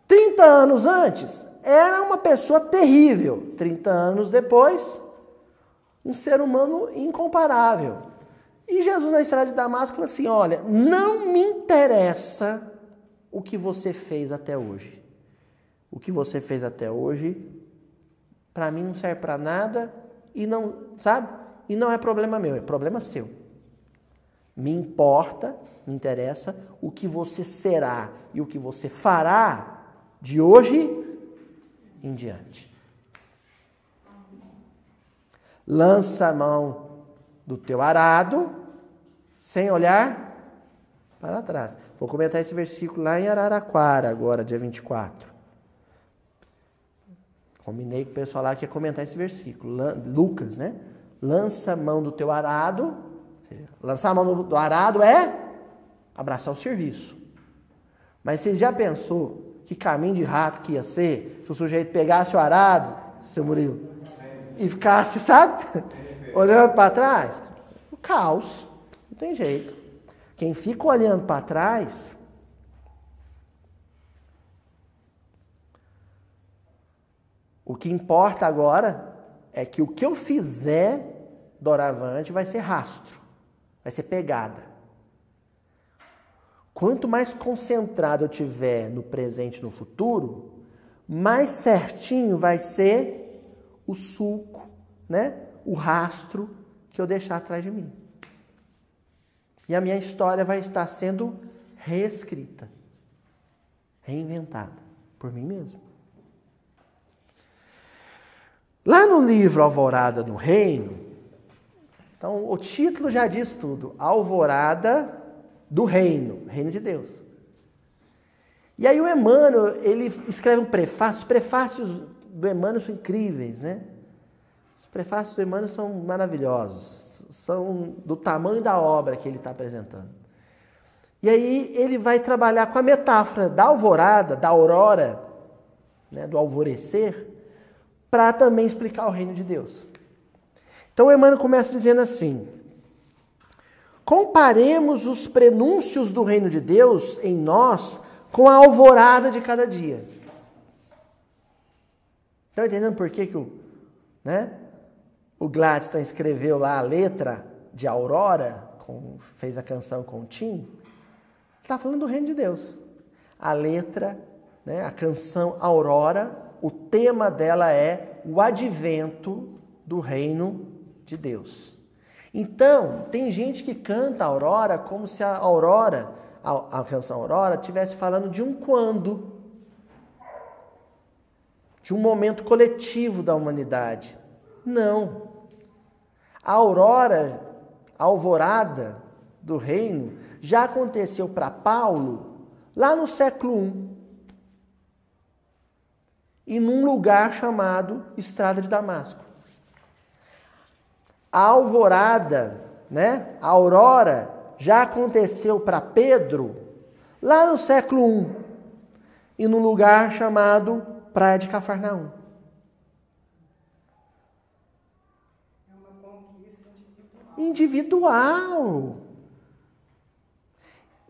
30 anos antes, era uma pessoa terrível. 30 anos depois, um ser humano incomparável. E Jesus na estrada de Damasco falou assim: Olha, não me interessa o que você fez até hoje. O que você fez até hoje, para mim não serve para nada e não, sabe? E não é problema meu, é problema seu. Me importa, me interessa o que você será e o que você fará de hoje em diante. Lança a mão do teu arado sem olhar para trás. Vou comentar esse versículo lá em Araraquara, agora, dia 24. Combinei com o pessoal lá que ia comentar esse versículo. Lucas, né? Lança a mão do teu arado. Lançar a mão do arado é abraçar o serviço. Mas você já pensou que caminho de rato que ia ser se o sujeito pegasse o arado, seu Murilo, e ficasse, sabe? olhando para trás? O caos. Não tem jeito. Quem fica olhando para trás. O que importa agora é que o que eu fizer doravante vai ser rastro, vai ser pegada. Quanto mais concentrado eu tiver no presente e no futuro, mais certinho vai ser o sulco, né? O rastro que eu deixar atrás de mim. E a minha história vai estar sendo reescrita, reinventada por mim mesmo. Lá no livro Alvorada no Reino, então o título já diz tudo: Alvorada do Reino, Reino de Deus. E aí o Emmanuel, ele escreve um prefácio, os prefácios do Emmanuel são incríveis, né? Os prefácios do Emmanuel são maravilhosos, são do tamanho da obra que ele está apresentando. E aí ele vai trabalhar com a metáfora da alvorada, da aurora, né, do alvorecer, para também explicar o reino de Deus. Então Emmanuel começa dizendo assim: comparemos os prenúncios do reino de Deus em nós com a alvorada de cada dia. Estão entendendo por que, que o, né, o Gladstone escreveu lá a letra de Aurora, com, fez a canção com o Tim? Está falando do reino de Deus. A letra, né, a canção Aurora, o tema dela é o advento do reino de Deus. Então, tem gente que canta a aurora como se a aurora, a, a canção aurora, estivesse falando de um quando, de um momento coletivo da humanidade. Não. A aurora, a alvorada do reino, já aconteceu para Paulo lá no século I e num lugar chamado Estrada de Damasco. A alvorada, né? A aurora já aconteceu para Pedro lá no século I e num lugar chamado Praia de Cafarnaum. É uma conquista individual. Individual.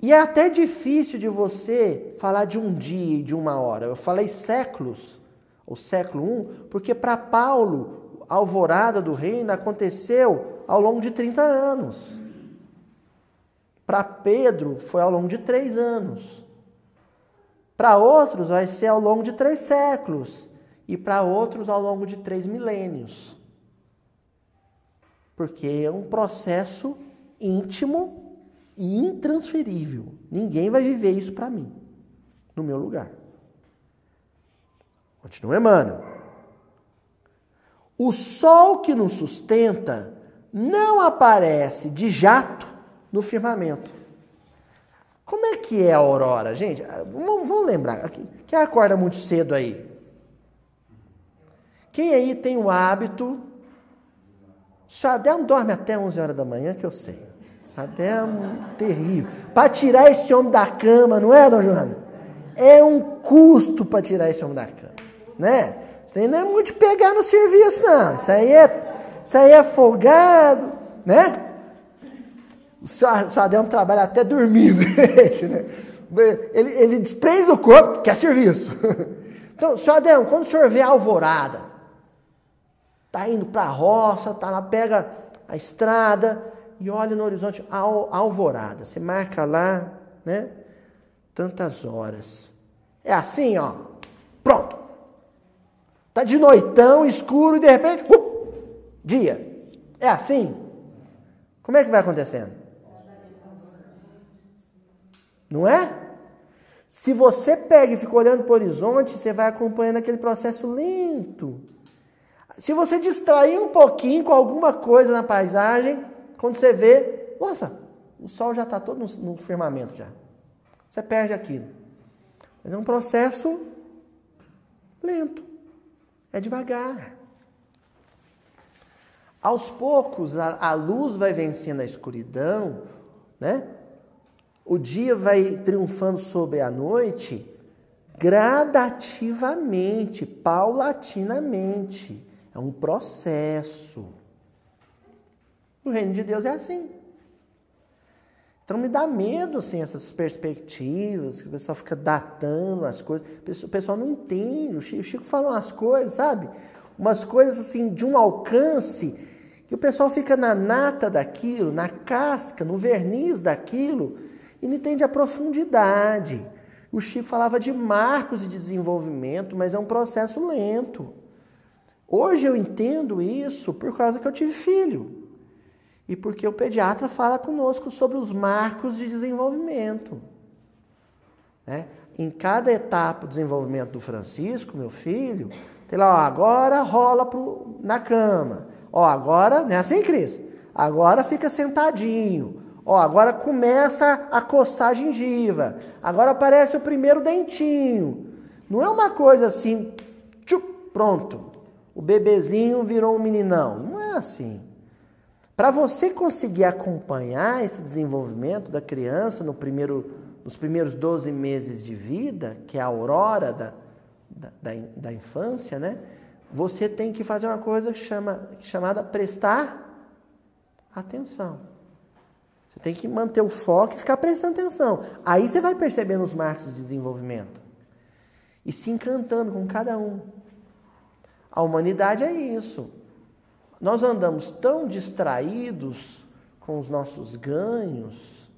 E é até difícil de você falar de um dia e de uma hora. Eu falei séculos o século I, porque para Paulo, a alvorada do reino aconteceu ao longo de 30 anos. Para Pedro, foi ao longo de três anos. Para outros, vai ser ao longo de três séculos. E para outros, ao longo de três milênios. Porque é um processo íntimo e intransferível. Ninguém vai viver isso para mim, no meu lugar. Continua Emmanuel. O sol que nos sustenta não aparece de jato no firmamento. Como é que é a aurora, gente? Vamos, vamos lembrar. Quem acorda muito cedo aí? Quem aí tem o hábito. Se Adel dorme até 11 horas da manhã, que eu sei. Adel é um terrível. Para tirar esse homem da cama, não é, dona Joana? É um custo para tirar esse homem da cama né? Isso aí não é muito pegar no serviço, não. Isso aí é, isso aí é folgado, né? O seu, Adão trabalha até dormindo. Né? ele, ele desprende do corpo, que é serviço. Então, senhor Adão, quando o senhor vê a alvorada, tá indo para a roça, tá lá, pega a estrada e olha no horizonte a alvorada. Você marca lá, né? Tantas horas. É assim, ó. Pronto. Está de noitão, escuro, e de repente, uh, dia. É assim? Como é que vai acontecendo? Não é? Se você pega e fica olhando para o horizonte, você vai acompanhando aquele processo lento. Se você distrair um pouquinho com alguma coisa na paisagem, quando você vê, nossa, o sol já está todo no, no firmamento já. Você perde aquilo. Mas é um processo lento. É devagar. Aos poucos, a, a luz vai vencendo a escuridão, né? O dia vai triunfando sobre a noite gradativamente, paulatinamente. É um processo. O reino de Deus é assim. Então me dá medo assim essas perspectivas, que o pessoal fica datando as coisas. O pessoal não entende. O Chico, fala umas coisas, sabe? Umas coisas assim de um alcance que o pessoal fica na nata daquilo, na casca, no verniz daquilo e não entende a profundidade. O Chico falava de marcos de desenvolvimento, mas é um processo lento. Hoje eu entendo isso por causa que eu tive filho e porque o pediatra fala conosco sobre os marcos de desenvolvimento. Né? Em cada etapa do desenvolvimento do Francisco, meu filho, Tem lá, ó, agora rola pro, na cama. Ó, agora, não é assim, Cris? Agora fica sentadinho. Ó, agora começa a coçar a gengiva. Agora aparece o primeiro dentinho. Não é uma coisa assim, tchup, pronto. O bebezinho virou um meninão. Não é assim. Para você conseguir acompanhar esse desenvolvimento da criança no primeiro, nos primeiros 12 meses de vida, que é a aurora da, da, da, infância, né? Você tem que fazer uma coisa que chama, chamada prestar atenção. Você tem que manter o foco e ficar prestando atenção. Aí você vai percebendo os marcos de desenvolvimento e se encantando com cada um. A humanidade é isso. Nós andamos tão distraídos com os nossos ganhos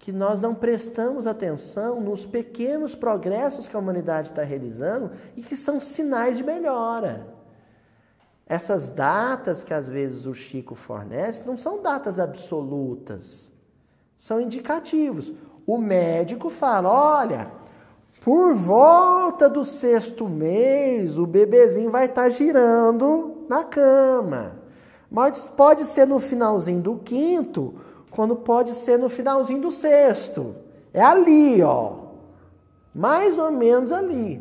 que nós não prestamos atenção nos pequenos progressos que a humanidade está realizando e que são sinais de melhora. Essas datas que às vezes o Chico fornece não são datas absolutas, são indicativos. O médico fala: olha, por volta do sexto mês, o bebezinho vai estar tá girando na cama. Mas pode ser no finalzinho do quinto, quando pode ser no finalzinho do sexto. É ali, ó. Mais ou menos ali.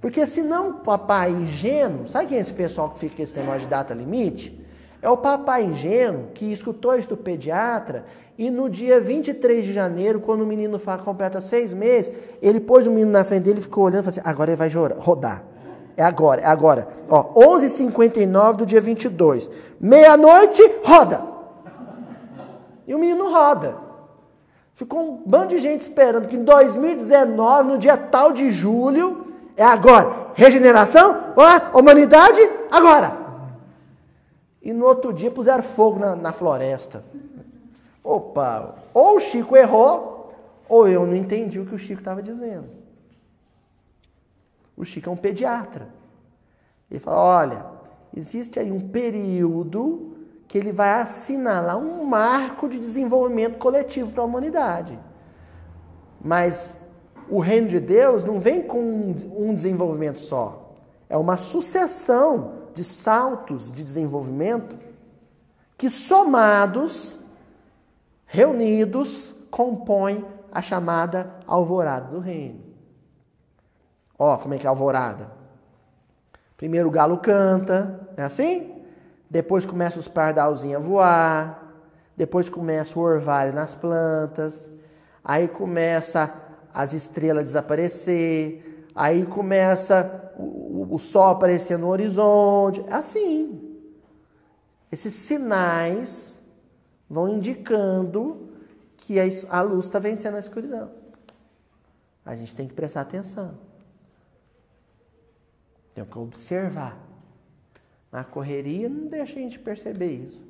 Porque senão o papai ingênuo, sabe quem é esse pessoal que fica com esse negócio de data limite? É o papai ingênuo que escutou isso do pediatra e no dia 23 de janeiro, quando o menino completa seis meses, ele pôs o menino na frente dele e ficou olhando e falou assim: agora ele vai rodar. É agora, é agora. Ó, 11h59 do dia 22. Meia-noite, roda. E o menino roda. Ficou um bando de gente esperando que em 2019, no dia tal de julho, é agora. Regeneração, ó, humanidade, agora. E no outro dia puseram fogo na, na floresta. Opa, ou o Chico errou, ou eu não entendi o que o Chico estava dizendo. O Chico é um pediatra. Ele fala: olha, existe aí um período que ele vai assinalar um marco de desenvolvimento coletivo para a humanidade. Mas o reino de Deus não vem com um desenvolvimento só. É uma sucessão de saltos de desenvolvimento que somados reunidos, compõem a chamada alvorada do reino. Ó, como é que é a alvorada? Primeiro o galo canta, é assim? Depois começa os pardalzinhos a voar, depois começa o orvalho nas plantas, aí começa as estrelas a desaparecer, aí começa o, o, sol aparecer no horizonte, é assim. Esses sinais vão indicando que a luz está vencendo a escuridão. A gente tem que prestar atenção. Tem que observar. A correria não deixa a gente perceber isso.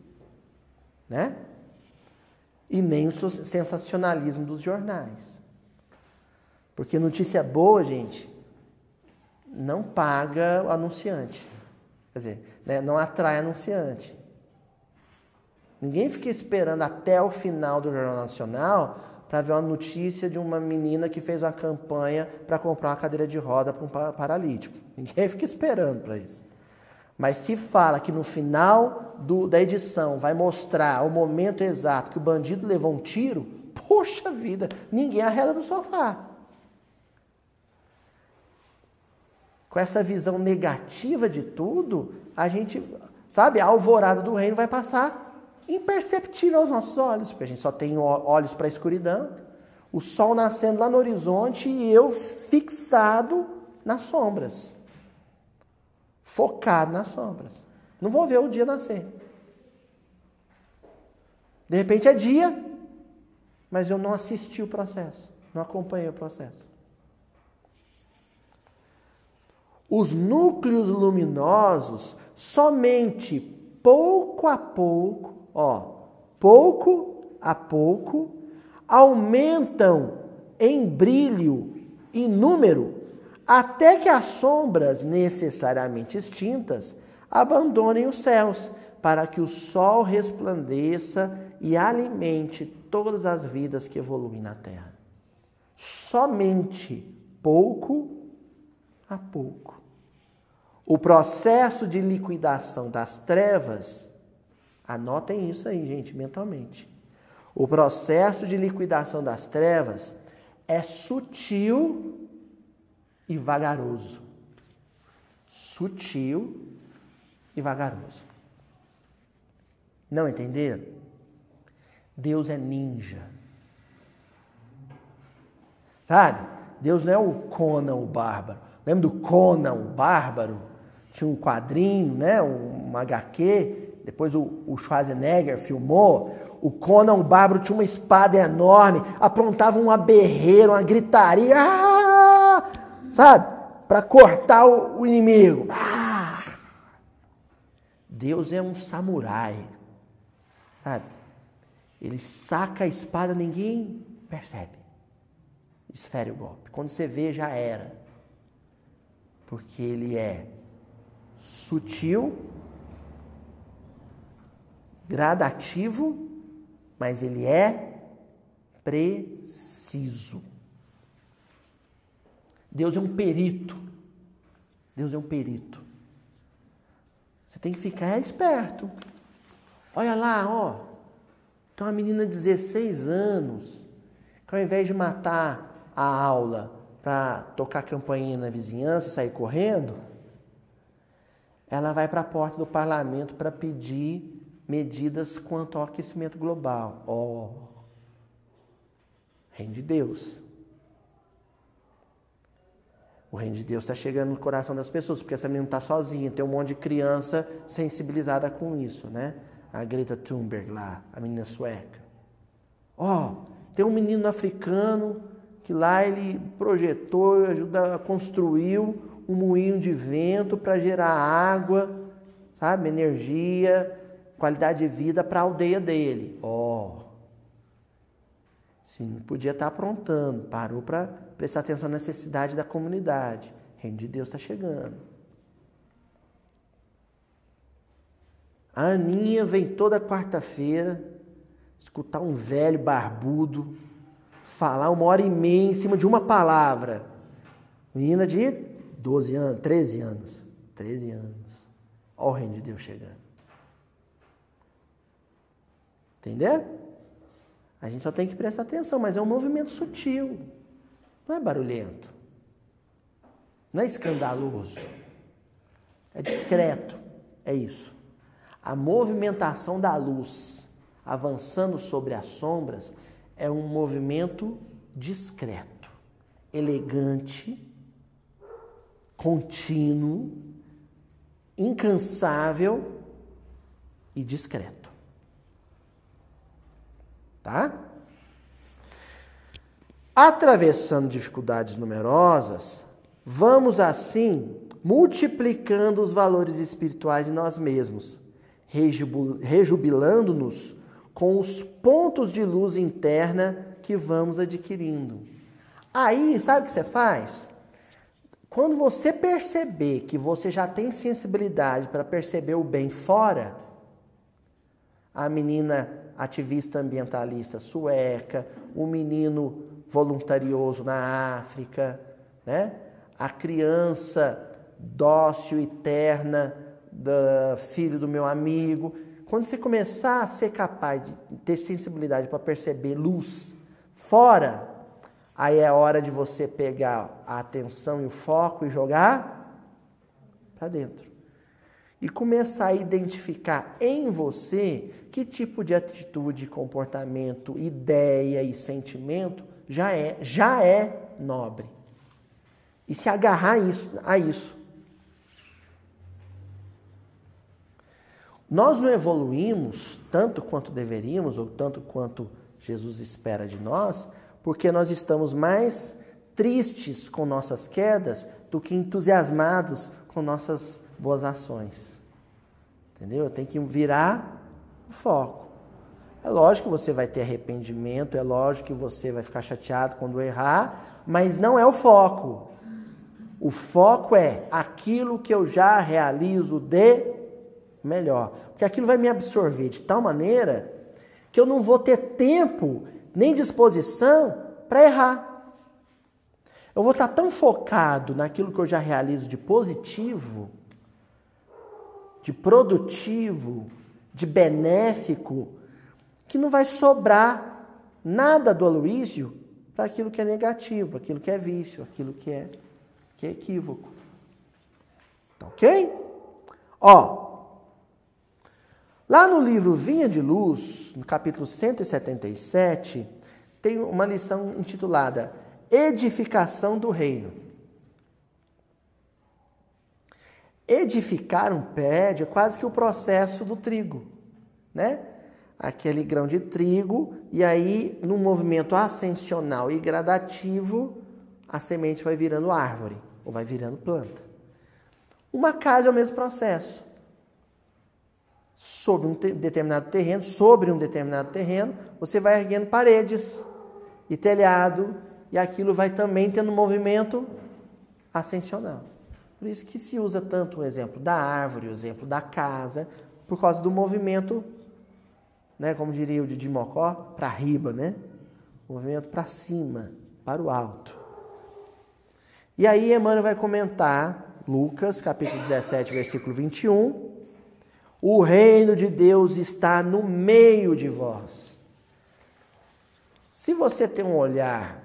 Né? E nem o sensacionalismo dos jornais. Porque notícia boa, gente, não paga o anunciante. Quer dizer, né, não atrai anunciante. Ninguém fica esperando até o final do Jornal Nacional para ver uma notícia de uma menina que fez uma campanha para comprar uma cadeira de roda para um paralítico. Ninguém fica esperando para isso. Mas se fala que no final do, da edição vai mostrar o momento exato que o bandido levou um tiro, poxa vida, ninguém arreda do sofá. Com essa visão negativa de tudo, a gente, sabe, a alvorada do reino vai passar imperceptível aos nossos olhos, porque a gente só tem olhos para a escuridão, o sol nascendo lá no horizonte e eu fixado nas sombras, focado nas sombras. Não vou ver o dia nascer. De repente é dia, mas eu não assisti o processo, não acompanhei o processo. Os núcleos luminosos, somente pouco a pouco, ó, pouco a pouco, aumentam em brilho e número, até que as sombras necessariamente extintas abandonem os céus, para que o sol resplandeça e alimente todas as vidas que evoluem na terra. Somente pouco a pouco. O processo de liquidação das trevas, anotem isso aí, gente, mentalmente. O processo de liquidação das trevas é sutil e vagaroso. Sutil e vagaroso. Não entenderam? Deus é ninja. Sabe? Deus não é o Conan o bárbaro. Lembra do Conan o bárbaro? Tinha um quadrinho, né? um HQ. Depois o, o Schwarzenegger filmou. O Conan o bárbaro tinha uma espada enorme, aprontava uma berreira, uma gritaria, ah! sabe? Para cortar o, o inimigo. Ah! Deus é um samurai, sabe? Ele saca a espada, ninguém percebe. Esfere o golpe. Quando você vê, já era. Porque ele é sutil, gradativo, mas ele é preciso. Deus é um perito. Deus é um perito. Você tem que ficar esperto. Olha lá, ó. Tem uma menina de 16 anos que ao invés de matar a aula para tocar campainha na vizinhança sair correndo, ela vai para a porta do parlamento para pedir medidas quanto ao aquecimento global. Ó, oh, reino de Deus. O reino de Deus está chegando no coração das pessoas, porque essa menina está sozinha, tem um monte de criança sensibilizada com isso, né? a Greta Thunberg lá, a menina sueca. Ó, oh, tem um menino africano que lá ele projetou, ajuda, construiu um moinho de vento para gerar água, sabe, energia, qualidade de vida para a aldeia dele. Ó, oh. sim, podia estar tá aprontando, parou para prestar atenção na necessidade da comunidade. O reino de Deus está chegando. A Aninha vem toda quarta-feira escutar um velho barbudo falar uma hora e meia em cima de uma palavra. Menina de 12 anos, 13 anos. 13 anos. Olha o reino de Deus chegando. Entendeu? A gente só tem que prestar atenção, mas é um movimento sutil. Não é barulhento. Não é escandaloso. É discreto. É isso. A movimentação da luz avançando sobre as sombras é um movimento discreto, elegante, contínuo, incansável e discreto. Tá? Atravessando dificuldades numerosas, vamos assim multiplicando os valores espirituais em nós mesmos rejubilando-nos com os pontos de luz interna que vamos adquirindo. Aí, sabe o que você faz? Quando você perceber que você já tem sensibilidade para perceber o bem fora, a menina ativista ambientalista sueca, o menino voluntarioso na África, né? a criança dócil e terna do filho do meu amigo. Quando você começar a ser capaz de ter sensibilidade para perceber luz fora, aí é hora de você pegar a atenção e o foco e jogar para dentro. E começar a identificar em você que tipo de atitude, comportamento, ideia e sentimento já é, já é nobre. E se agarrar isso, a isso Nós não evoluímos tanto quanto deveríamos, ou tanto quanto Jesus espera de nós, porque nós estamos mais tristes com nossas quedas do que entusiasmados com nossas boas ações. Entendeu? Tem que virar o foco. É lógico que você vai ter arrependimento, é lógico que você vai ficar chateado quando errar, mas não é o foco. O foco é aquilo que eu já realizo de melhor. Porque aquilo vai me absorver de tal maneira que eu não vou ter tempo nem disposição para errar. Eu vou estar tão focado naquilo que eu já realizo de positivo de produtivo, de benéfico, que não vai sobrar nada do Aloísio para aquilo que é negativo, aquilo que é vício, aquilo que é, que é equívoco. Tá ok? Ó, lá no livro Vinha de Luz, no capítulo 177, tem uma lição intitulada Edificação do Reino. Edificar um prédio é quase que o processo do trigo, né? Aquele grão de trigo, e aí, num movimento ascensional e gradativo, a semente vai virando árvore, ou vai virando planta. Uma casa é o mesmo processo. Sobre um determinado terreno, sobre um determinado terreno, você vai erguendo paredes e telhado, e aquilo vai também tendo movimento ascensional. Por isso que se usa tanto o exemplo da árvore, o exemplo da casa, por causa do movimento, né, como diria o Didi Mocó, para riba, né? Movimento para cima, para o alto. E aí Emmanuel vai comentar Lucas, capítulo 17, versículo 21. O reino de Deus está no meio de vós. Se você tem um olhar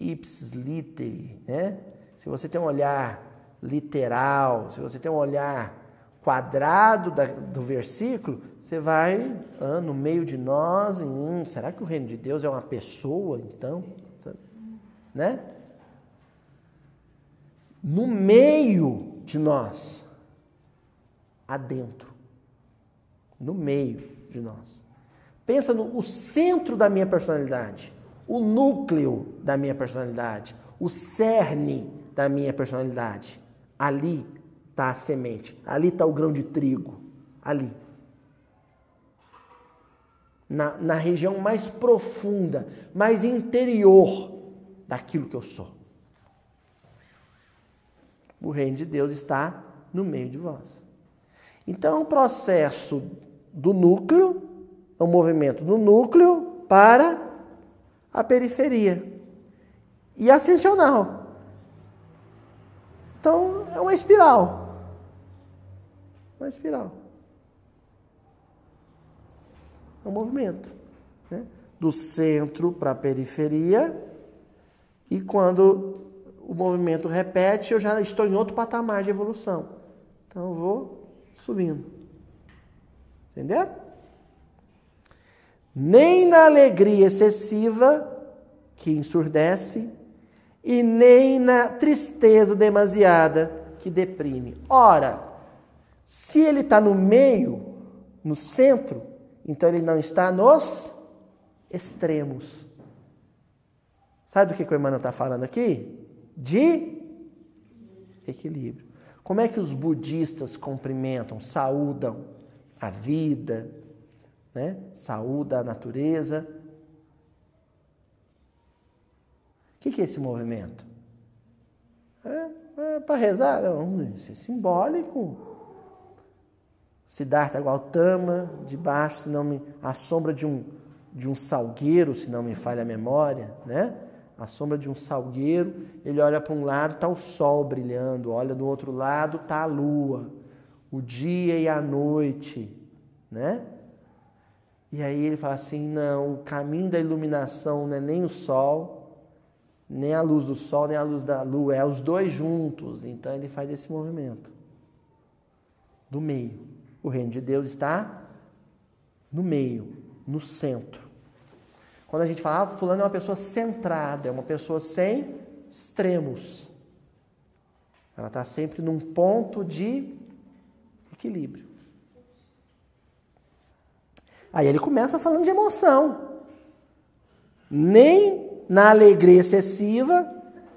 ipsis literi, né? Se você tem um olhar literal, se você tem um olhar quadrado da, do versículo, você vai ah, no meio de nós, hum, será que o reino de Deus é uma pessoa, então? Né? No meio de nós, adentro, no meio de nós. Pensa no centro da minha personalidade, o núcleo da minha personalidade, o cerne da minha personalidade. Ali está a semente, ali está o grão de trigo, ali. Na, na região mais profunda, mais interior daquilo que eu sou. O reino de Deus está no meio de vós. Então, o processo do núcleo, é um movimento do núcleo para a periferia e ascensional. Então, é uma espiral. Uma espiral. É um movimento. Né? Do centro para a periferia. E quando o movimento repete, eu já estou em outro patamar de evolução. Então, eu vou subindo. Entendeu? Nem na alegria excessiva, que ensurdece, e nem na tristeza demasiada que deprime. Ora, se ele está no meio, no centro, então ele não está nos extremos. Sabe do que, que o Emmanuel está falando aqui? De equilíbrio. Como é que os budistas cumprimentam, saúdam a vida, né? saúda a natureza? O que é esse movimento? É, é para rezar? Não, isso é simbólico. Siddhartha Gautama, debaixo, se não me, a sombra de um, de um salgueiro, se não me falha a memória, né? A sombra de um salgueiro, ele olha para um lado, está o sol brilhando, olha do outro lado, está a lua, o dia e a noite, né? E aí ele fala assim: não, o caminho da iluminação não é nem o sol, nem a luz do sol, nem a luz da lua, é os dois juntos. Então ele faz esse movimento do meio. O reino de Deus está no meio, no centro. Quando a gente fala, ah, fulano é uma pessoa centrada, é uma pessoa sem extremos. Ela está sempre num ponto de equilíbrio. Aí ele começa falando de emoção. Nem na alegria excessiva,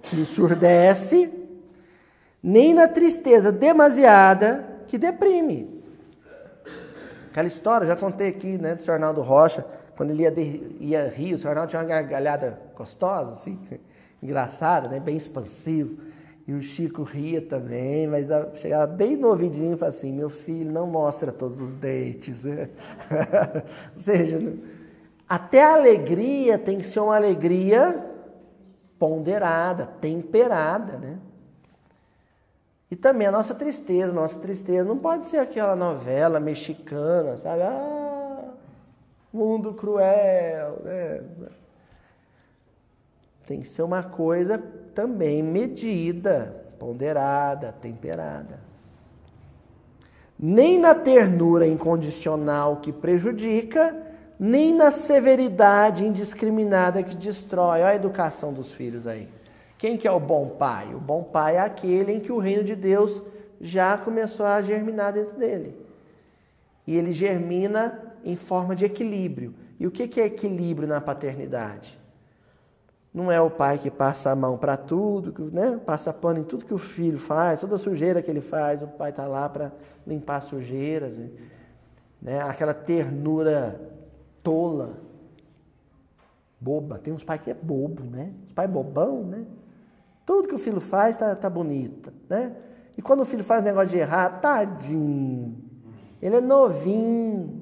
que ensurdece, nem na tristeza demasiada, que deprime. Aquela história, já contei aqui, né, do Sr. Arnaldo Rocha, quando ele ia, de, ia rir, o Sr. Arnaldo tinha uma gargalhada gostosa, assim, engraçada, né, bem expansivo. E o Chico ria também, mas chegava bem no ouvidinho e falava assim, meu filho, não mostra todos os dentes. Ou seja, até a alegria tem que ser uma alegria ponderada, temperada, né? E também a nossa tristeza, nossa tristeza não pode ser aquela novela mexicana, sabe? Ah, mundo cruel, né? Tem que ser uma coisa também medida, ponderada, temperada. Nem na ternura incondicional que prejudica, nem na severidade indiscriminada que destrói. Olha a educação dos filhos aí. Quem que é o bom pai? O bom pai é aquele em que o reino de Deus já começou a germinar dentro dele. E ele germina em forma de equilíbrio. E o que é equilíbrio na paternidade? Não é o pai que passa a mão para tudo, né? passa pano em tudo que o filho faz, toda sujeira que ele faz, o pai está lá para limpar sujeiras. Né? Aquela ternura tola, boba. Tem uns pais que é bobo, né? Os pais bobão, né? Tudo que o filho faz tá, tá bonita, né? E quando o filho faz negócio de errar, tadinho. Ele é novinho.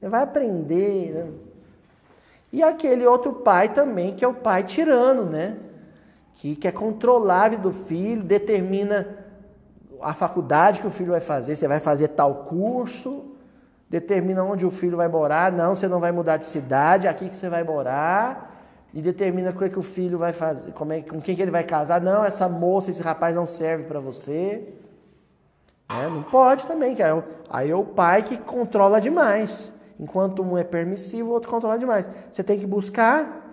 Ele vai aprender, né? E aquele outro pai também, que é o pai tirano, né? Que quer controlar a vida do filho, determina a faculdade que o filho vai fazer, você vai fazer tal curso, determina onde o filho vai morar, não, você não vai mudar de cidade, aqui que você vai morar, e determina o que, é que o filho vai fazer, como é, com quem que ele vai casar. Não, essa moça, esse rapaz não serve para você. É, não pode também, que aí, é o pai que controla demais. Enquanto um é permissivo, o outro controla demais. Você tem que buscar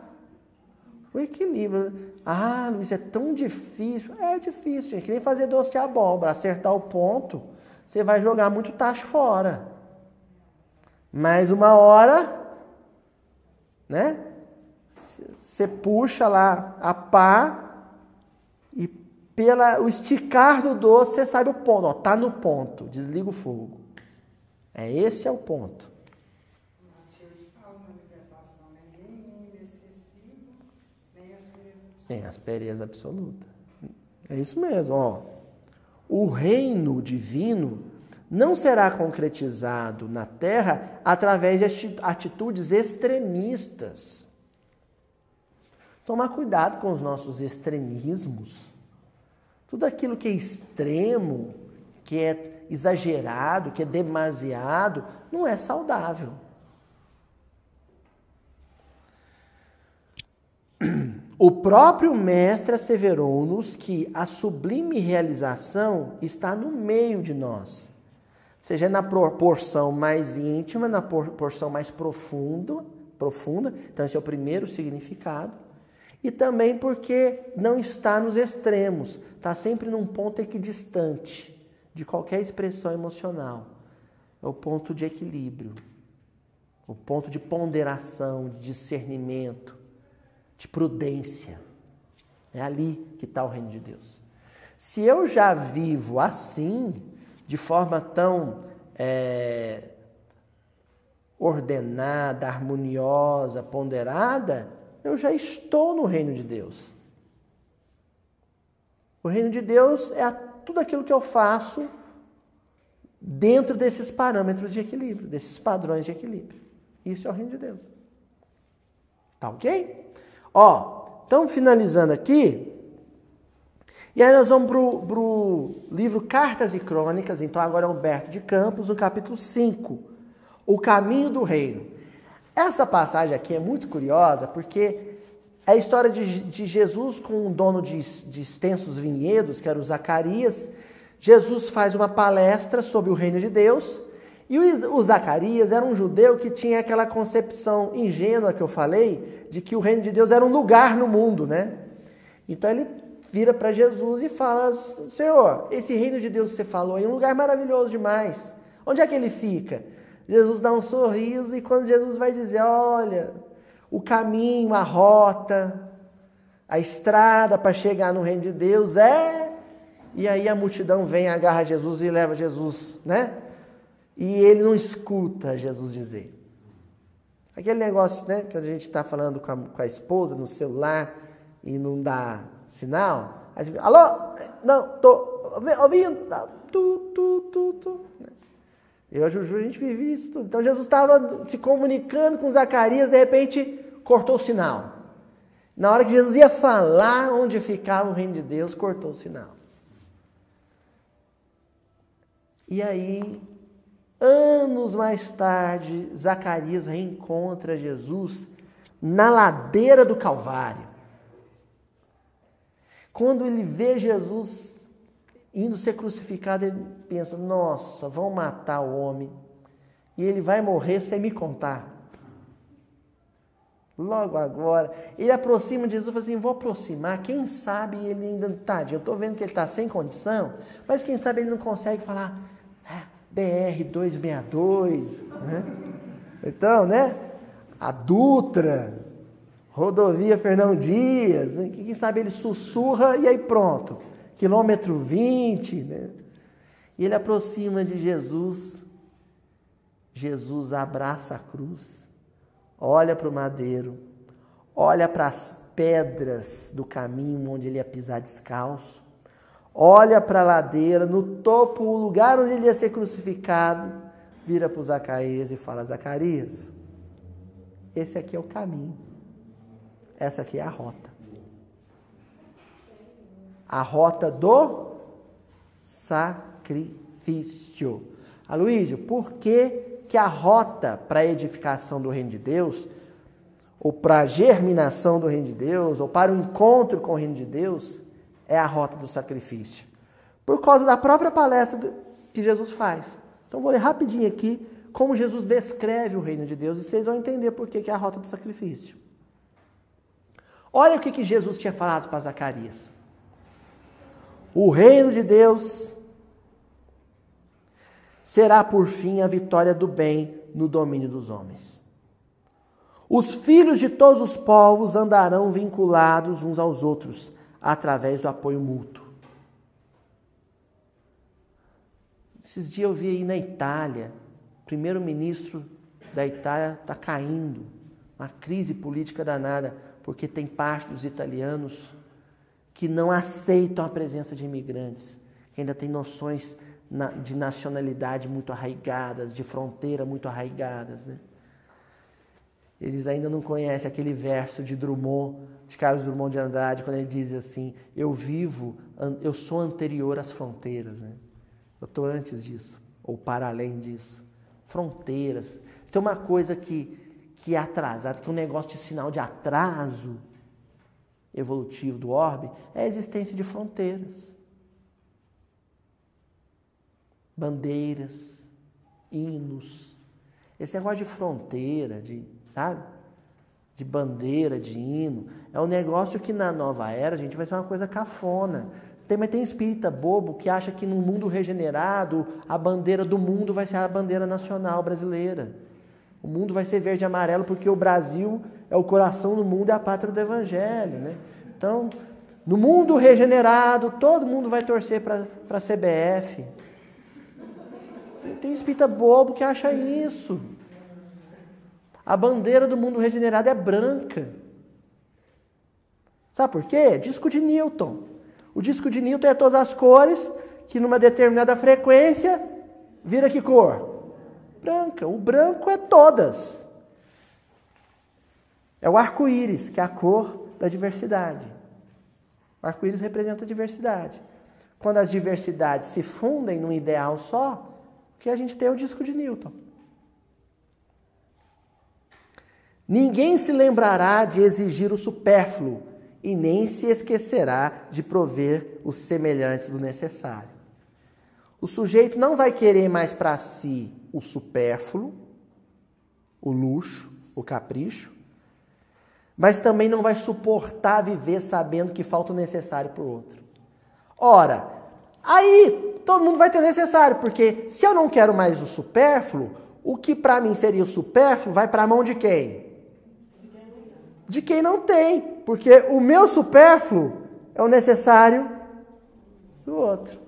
o equilíbrio. Ah, Luiz, é tão difícil. É difícil, gente. Que nem fazer doce de abóbora. Acertar o ponto, você vai jogar muito tacho fora. Mas uma hora, né? Você puxa lá a pá e pela o esticar do doce você sabe o ponto. Ó, tá no ponto. Desliga o fogo. É esse é o ponto. Nem aspereza absoluta. É isso mesmo, ó. O reino divino não será concretizado na terra através de atitudes extremistas Tomar cuidado com os nossos extremismos. Tudo aquilo que é extremo, que é exagerado, que é demasiado, não é saudável. O próprio Mestre asseverou-nos que a sublime realização está no meio de nós, seja na proporção mais íntima, na porção mais profunda, profunda. Então, esse é o primeiro significado e também porque não está nos extremos, está sempre num ponto equidistante de qualquer expressão emocional. É o ponto de equilíbrio, o ponto de ponderação, de discernimento, de prudência. É ali que está o reino de Deus. Se eu já vivo assim, de forma tão é, ordenada, harmoniosa, ponderada, eu já estou no reino de Deus. O reino de Deus é tudo aquilo que eu faço dentro desses parâmetros de equilíbrio, desses padrões de equilíbrio. Isso é o reino de Deus. Tá ok? Ó, estamos finalizando aqui. E aí nós vamos para o livro Cartas e Crônicas, então agora é Humberto de Campos, no capítulo 5, O Caminho do Reino. Essa passagem aqui é muito curiosa porque é a história de, de Jesus com um dono de, de extensos vinhedos, que era o Zacarias. Jesus faz uma palestra sobre o reino de Deus e o, o Zacarias era um judeu que tinha aquela concepção ingênua que eu falei de que o reino de Deus era um lugar no mundo, né? Então ele vira para Jesus e fala: Senhor, esse reino de Deus que você falou é um lugar maravilhoso demais. Onde é que ele fica? Jesus dá um sorriso e quando Jesus vai dizer: Olha, o caminho, a rota, a estrada para chegar no reino de Deus é. E aí a multidão vem, agarra Jesus e leva Jesus, né? E ele não escuta Jesus dizer. Aquele negócio, né? Que a gente está falando com a, com a, esposa no celular e não dá sinal. Alô? Não, tô ouvindo. Tu, tu, tu, tu. Eu e a Juju, a gente vive isso tudo. Então Jesus estava se comunicando com Zacarias, de repente cortou o sinal. Na hora que Jesus ia falar onde ficava o reino de Deus, cortou o sinal. E aí, anos mais tarde, Zacarias reencontra Jesus na ladeira do Calvário. Quando ele vê Jesus indo ser crucificado, ele pensa: nossa, vão matar o homem e ele vai morrer sem me contar. Logo agora, ele aproxima de Jesus e fala assim: vou aproximar. Quem sabe ele ainda. Tadinho, eu estou vendo que ele está sem condição, mas quem sabe ele não consegue falar ah, BR 262. Né? Então, né? A Dutra, rodovia Fernão Dias. Quem sabe ele sussurra e aí pronto. Quilômetro 20. Né? E ele aproxima de Jesus. Jesus abraça a cruz olha para o madeiro, olha para as pedras do caminho onde ele ia pisar descalço, olha para a ladeira, no topo, o lugar onde ele ia ser crucificado, vira para o Zacarias e fala: Zacarias, esse aqui é o caminho, essa aqui é a rota. A rota do sacrifício. Aloísio, por que que a rota para a edificação do reino de Deus, ou para a germinação do reino de Deus, ou para o encontro com o reino de Deus, é a rota do sacrifício. Por causa da própria palestra que Jesus faz. Então vou ler rapidinho aqui como Jesus descreve o reino de Deus e vocês vão entender por que é a rota do sacrifício. Olha o que, que Jesus tinha falado para Zacarias. O reino de Deus será por fim a vitória do bem no domínio dos homens. Os filhos de todos os povos andarão vinculados uns aos outros através do apoio mútuo. Esses dias eu vi aí na Itália, o primeiro-ministro da Itália está caindo, uma crise política danada, porque tem parte dos italianos que não aceitam a presença de imigrantes, que ainda tem noções de nacionalidade muito arraigadas, de fronteira muito arraigadas. Né? Eles ainda não conhecem aquele verso de Drummond, de Carlos Drummond de Andrade, quando ele diz assim: Eu vivo, eu sou anterior às fronteiras. Né? Eu estou antes disso, ou para além disso. Fronteiras. Tem uma coisa que, que é atrasada, que é um negócio de sinal de atraso evolutivo do orbe, é a existência de fronteiras bandeiras, hinos. Esse negócio de fronteira, de, sabe? De bandeira, de hino, é um negócio que na nova era, a gente, vai ser uma coisa cafona. Tem, mas tem espírita bobo que acha que no mundo regenerado a bandeira do mundo vai ser a bandeira nacional brasileira. O mundo vai ser verde e amarelo porque o Brasil é o coração do mundo e a pátria do evangelho, né? Então, no mundo regenerado, todo mundo vai torcer para a CBF. Tem espírita bobo que acha isso. A bandeira do mundo regenerado é branca. Sabe por quê? Disco de Newton. O disco de Newton é todas as cores que numa determinada frequência vira que cor? Branca. O branco é todas. É o arco-íris, que é a cor da diversidade. O arco-íris representa a diversidade. Quando as diversidades se fundem num ideal só, que a gente tem o disco de Newton. Ninguém se lembrará de exigir o supérfluo e nem se esquecerá de prover os semelhantes do necessário. O sujeito não vai querer mais para si o supérfluo, o luxo, o capricho, mas também não vai suportar viver sabendo que falta o necessário para o outro. Ora, aí todo mundo vai ter necessário, porque se eu não quero mais o supérfluo, o que para mim seria o supérfluo vai para a mão de quem? De quem não tem, porque o meu supérfluo é o necessário do outro.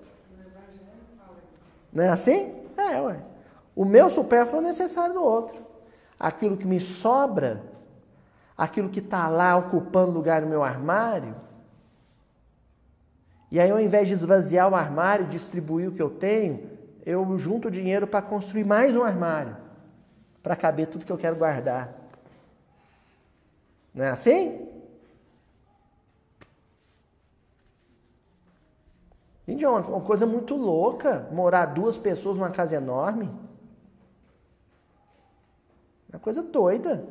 Não é assim? É, ué. O meu supérfluo é necessário do outro. Aquilo que me sobra, aquilo que está lá ocupando lugar no meu armário, e aí, ao invés de esvaziar o armário, distribuir o que eu tenho, eu junto dinheiro para construir mais um armário, para caber tudo que eu quero guardar. Não é assim? Gente, é uma, uma coisa muito louca morar duas pessoas numa casa enorme. Uma coisa doida.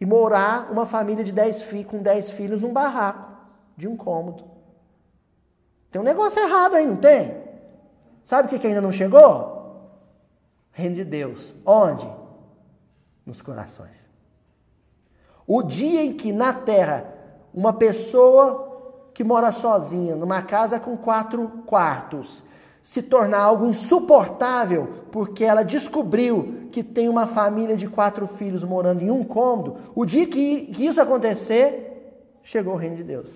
E morar uma família de dez filhos com dez filhos num barraco de um cômodo. Tem um negócio errado aí, não tem? Sabe o que, que ainda não chegou? Reino de Deus. Onde? Nos corações. O dia em que na terra uma pessoa que mora sozinha, numa casa com quatro quartos, se tornar algo insuportável porque ela descobriu que tem uma família de quatro filhos morando em um cômodo, o dia que, isso acontecer, chegou o reino de Deus.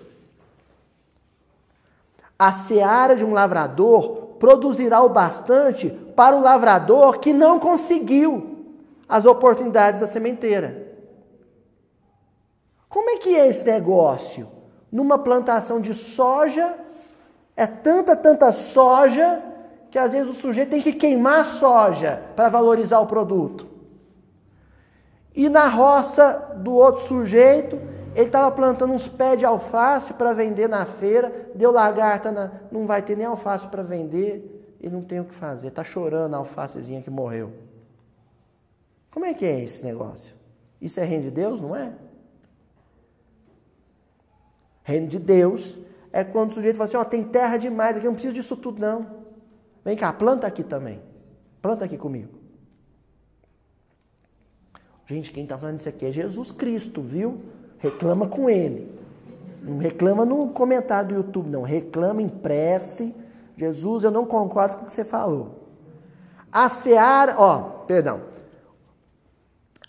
A seara de um lavrador produzirá o bastante para um lavrador que não conseguiu as oportunidades da sementeira. Como é que é esse negócio? Numa plantação de soja, é tanta, tanta soja, que às vezes o sujeito tem que queimar soja para valorizar o produto. E na roça do outro sujeito, ele estava plantando uns pés de alface para vender na feira, deu lagarta, na, não vai ter nem alface para vender, e não tem o que fazer, está chorando a alfacezinha que morreu. Como é que é esse negócio? Isso é reino de Deus, não é? Reino de Deus é quando o sujeito fala assim: ó, tem terra demais aqui, não preciso disso tudo, não. Vem cá, planta aqui também. Planta aqui comigo. Gente, quem está falando isso aqui é Jesus Cristo, viu? Reclama com ele. Não reclama no comentário do YouTube, não. Reclama em prece. Jesus, eu não concordo com o que você falou. A seara, ó, perdão.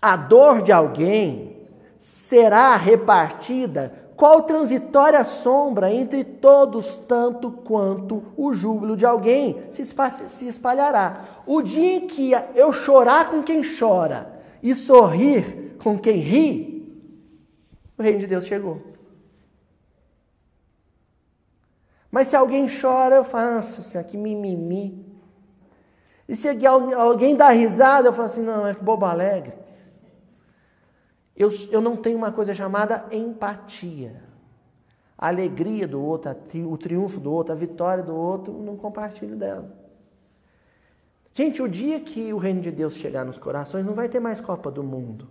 A dor de alguém será repartida qual transitória sombra entre todos, tanto quanto o júbilo de alguém se espalhará. O dia em que eu chorar com quem chora e sorrir com quem ri, o reino de Deus chegou. Mas se alguém chora, eu falo, nossa senhora, que mimimi. E se alguém dá risada, eu falo assim, não, é que bobo alegre. Eu, eu não tenho uma coisa chamada empatia. A alegria do outro, o triunfo do outro, a vitória do outro, não compartilho dela. Gente, o dia que o reino de Deus chegar nos corações, não vai ter mais Copa do Mundo.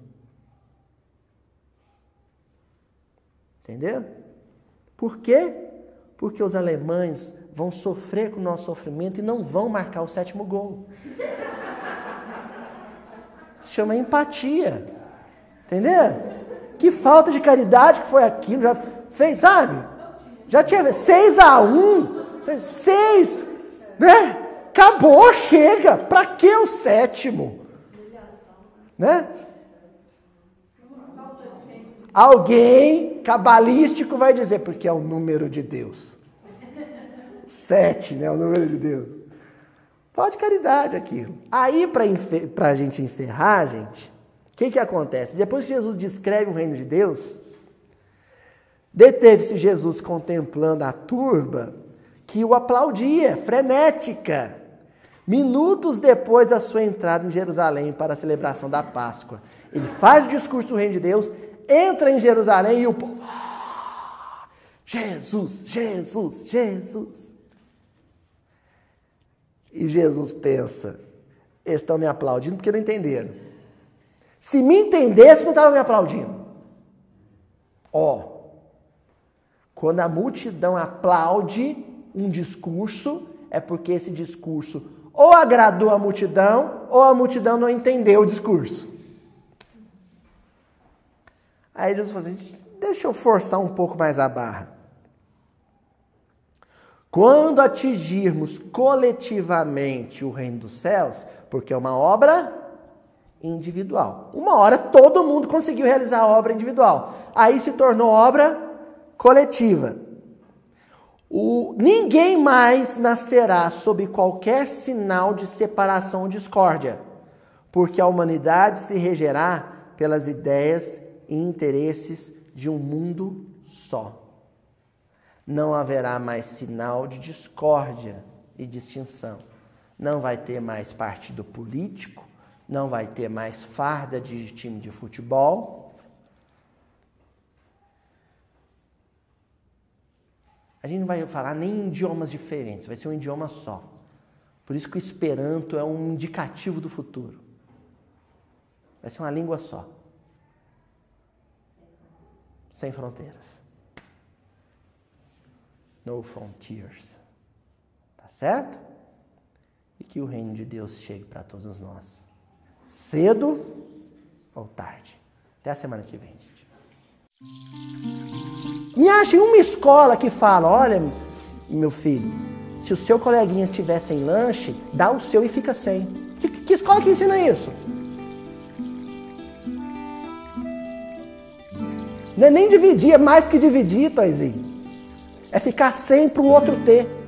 Entendeu? Por quê? Porque os alemães vão sofrer com o nosso sofrimento e não vão marcar o sétimo gol. Se chama empatia. Entendeu? Que falta de caridade que foi aquilo. Já fez, sabe? Já tinha 6 a 1 6, né? Acabou, chega. Para que o sétimo? Né? Alguém cabalístico vai dizer, porque é o número de Deus. Sete, né? O número de Deus. Falta de caridade aquilo. Aí, para a gente encerrar, gente, o que, que acontece? Depois que Jesus descreve o reino de Deus, deteve-se Jesus contemplando a turba que o aplaudia, frenética, minutos depois da sua entrada em Jerusalém para a celebração da Páscoa. Ele faz o discurso do reino de Deus, entra em Jerusalém e o povo. Ah, Jesus, Jesus, Jesus. E Jesus pensa: estão me aplaudindo porque não entenderam. Se me entendesse, não estava me aplaudindo. Ó, oh, quando a multidão aplaude um discurso, é porque esse discurso ou agradou a multidão, ou a multidão não entendeu o discurso. Aí Jesus falou assim: deixa eu forçar um pouco mais a barra. Quando atingirmos coletivamente o reino dos céus, porque é uma obra individual. Uma hora todo mundo conseguiu realizar a obra individual. Aí se tornou obra coletiva. O, ninguém mais nascerá sob qualquer sinal de separação ou discórdia, porque a humanidade se regerá pelas ideias e interesses de um mundo só. Não haverá mais sinal de discórdia e distinção. Não vai ter mais partido político, não vai ter mais farda de time de futebol. A gente não vai falar nem em idiomas diferentes, vai ser um idioma só. Por isso que o Esperanto é um indicativo do futuro. Vai ser uma língua só. Sem fronteiras. No frontiers. Tá certo? E que o reino de Deus chegue para todos nós. Cedo ou tarde. Até a semana que vem, gente. Me ache uma escola que fala: olha, meu filho, se o seu coleguinha tiver sem lanche, dá o seu e fica sem. Que, que escola que ensina isso? Não é nem dividir, é mais que dividir, Toizinho. É ficar sem para o outro ter.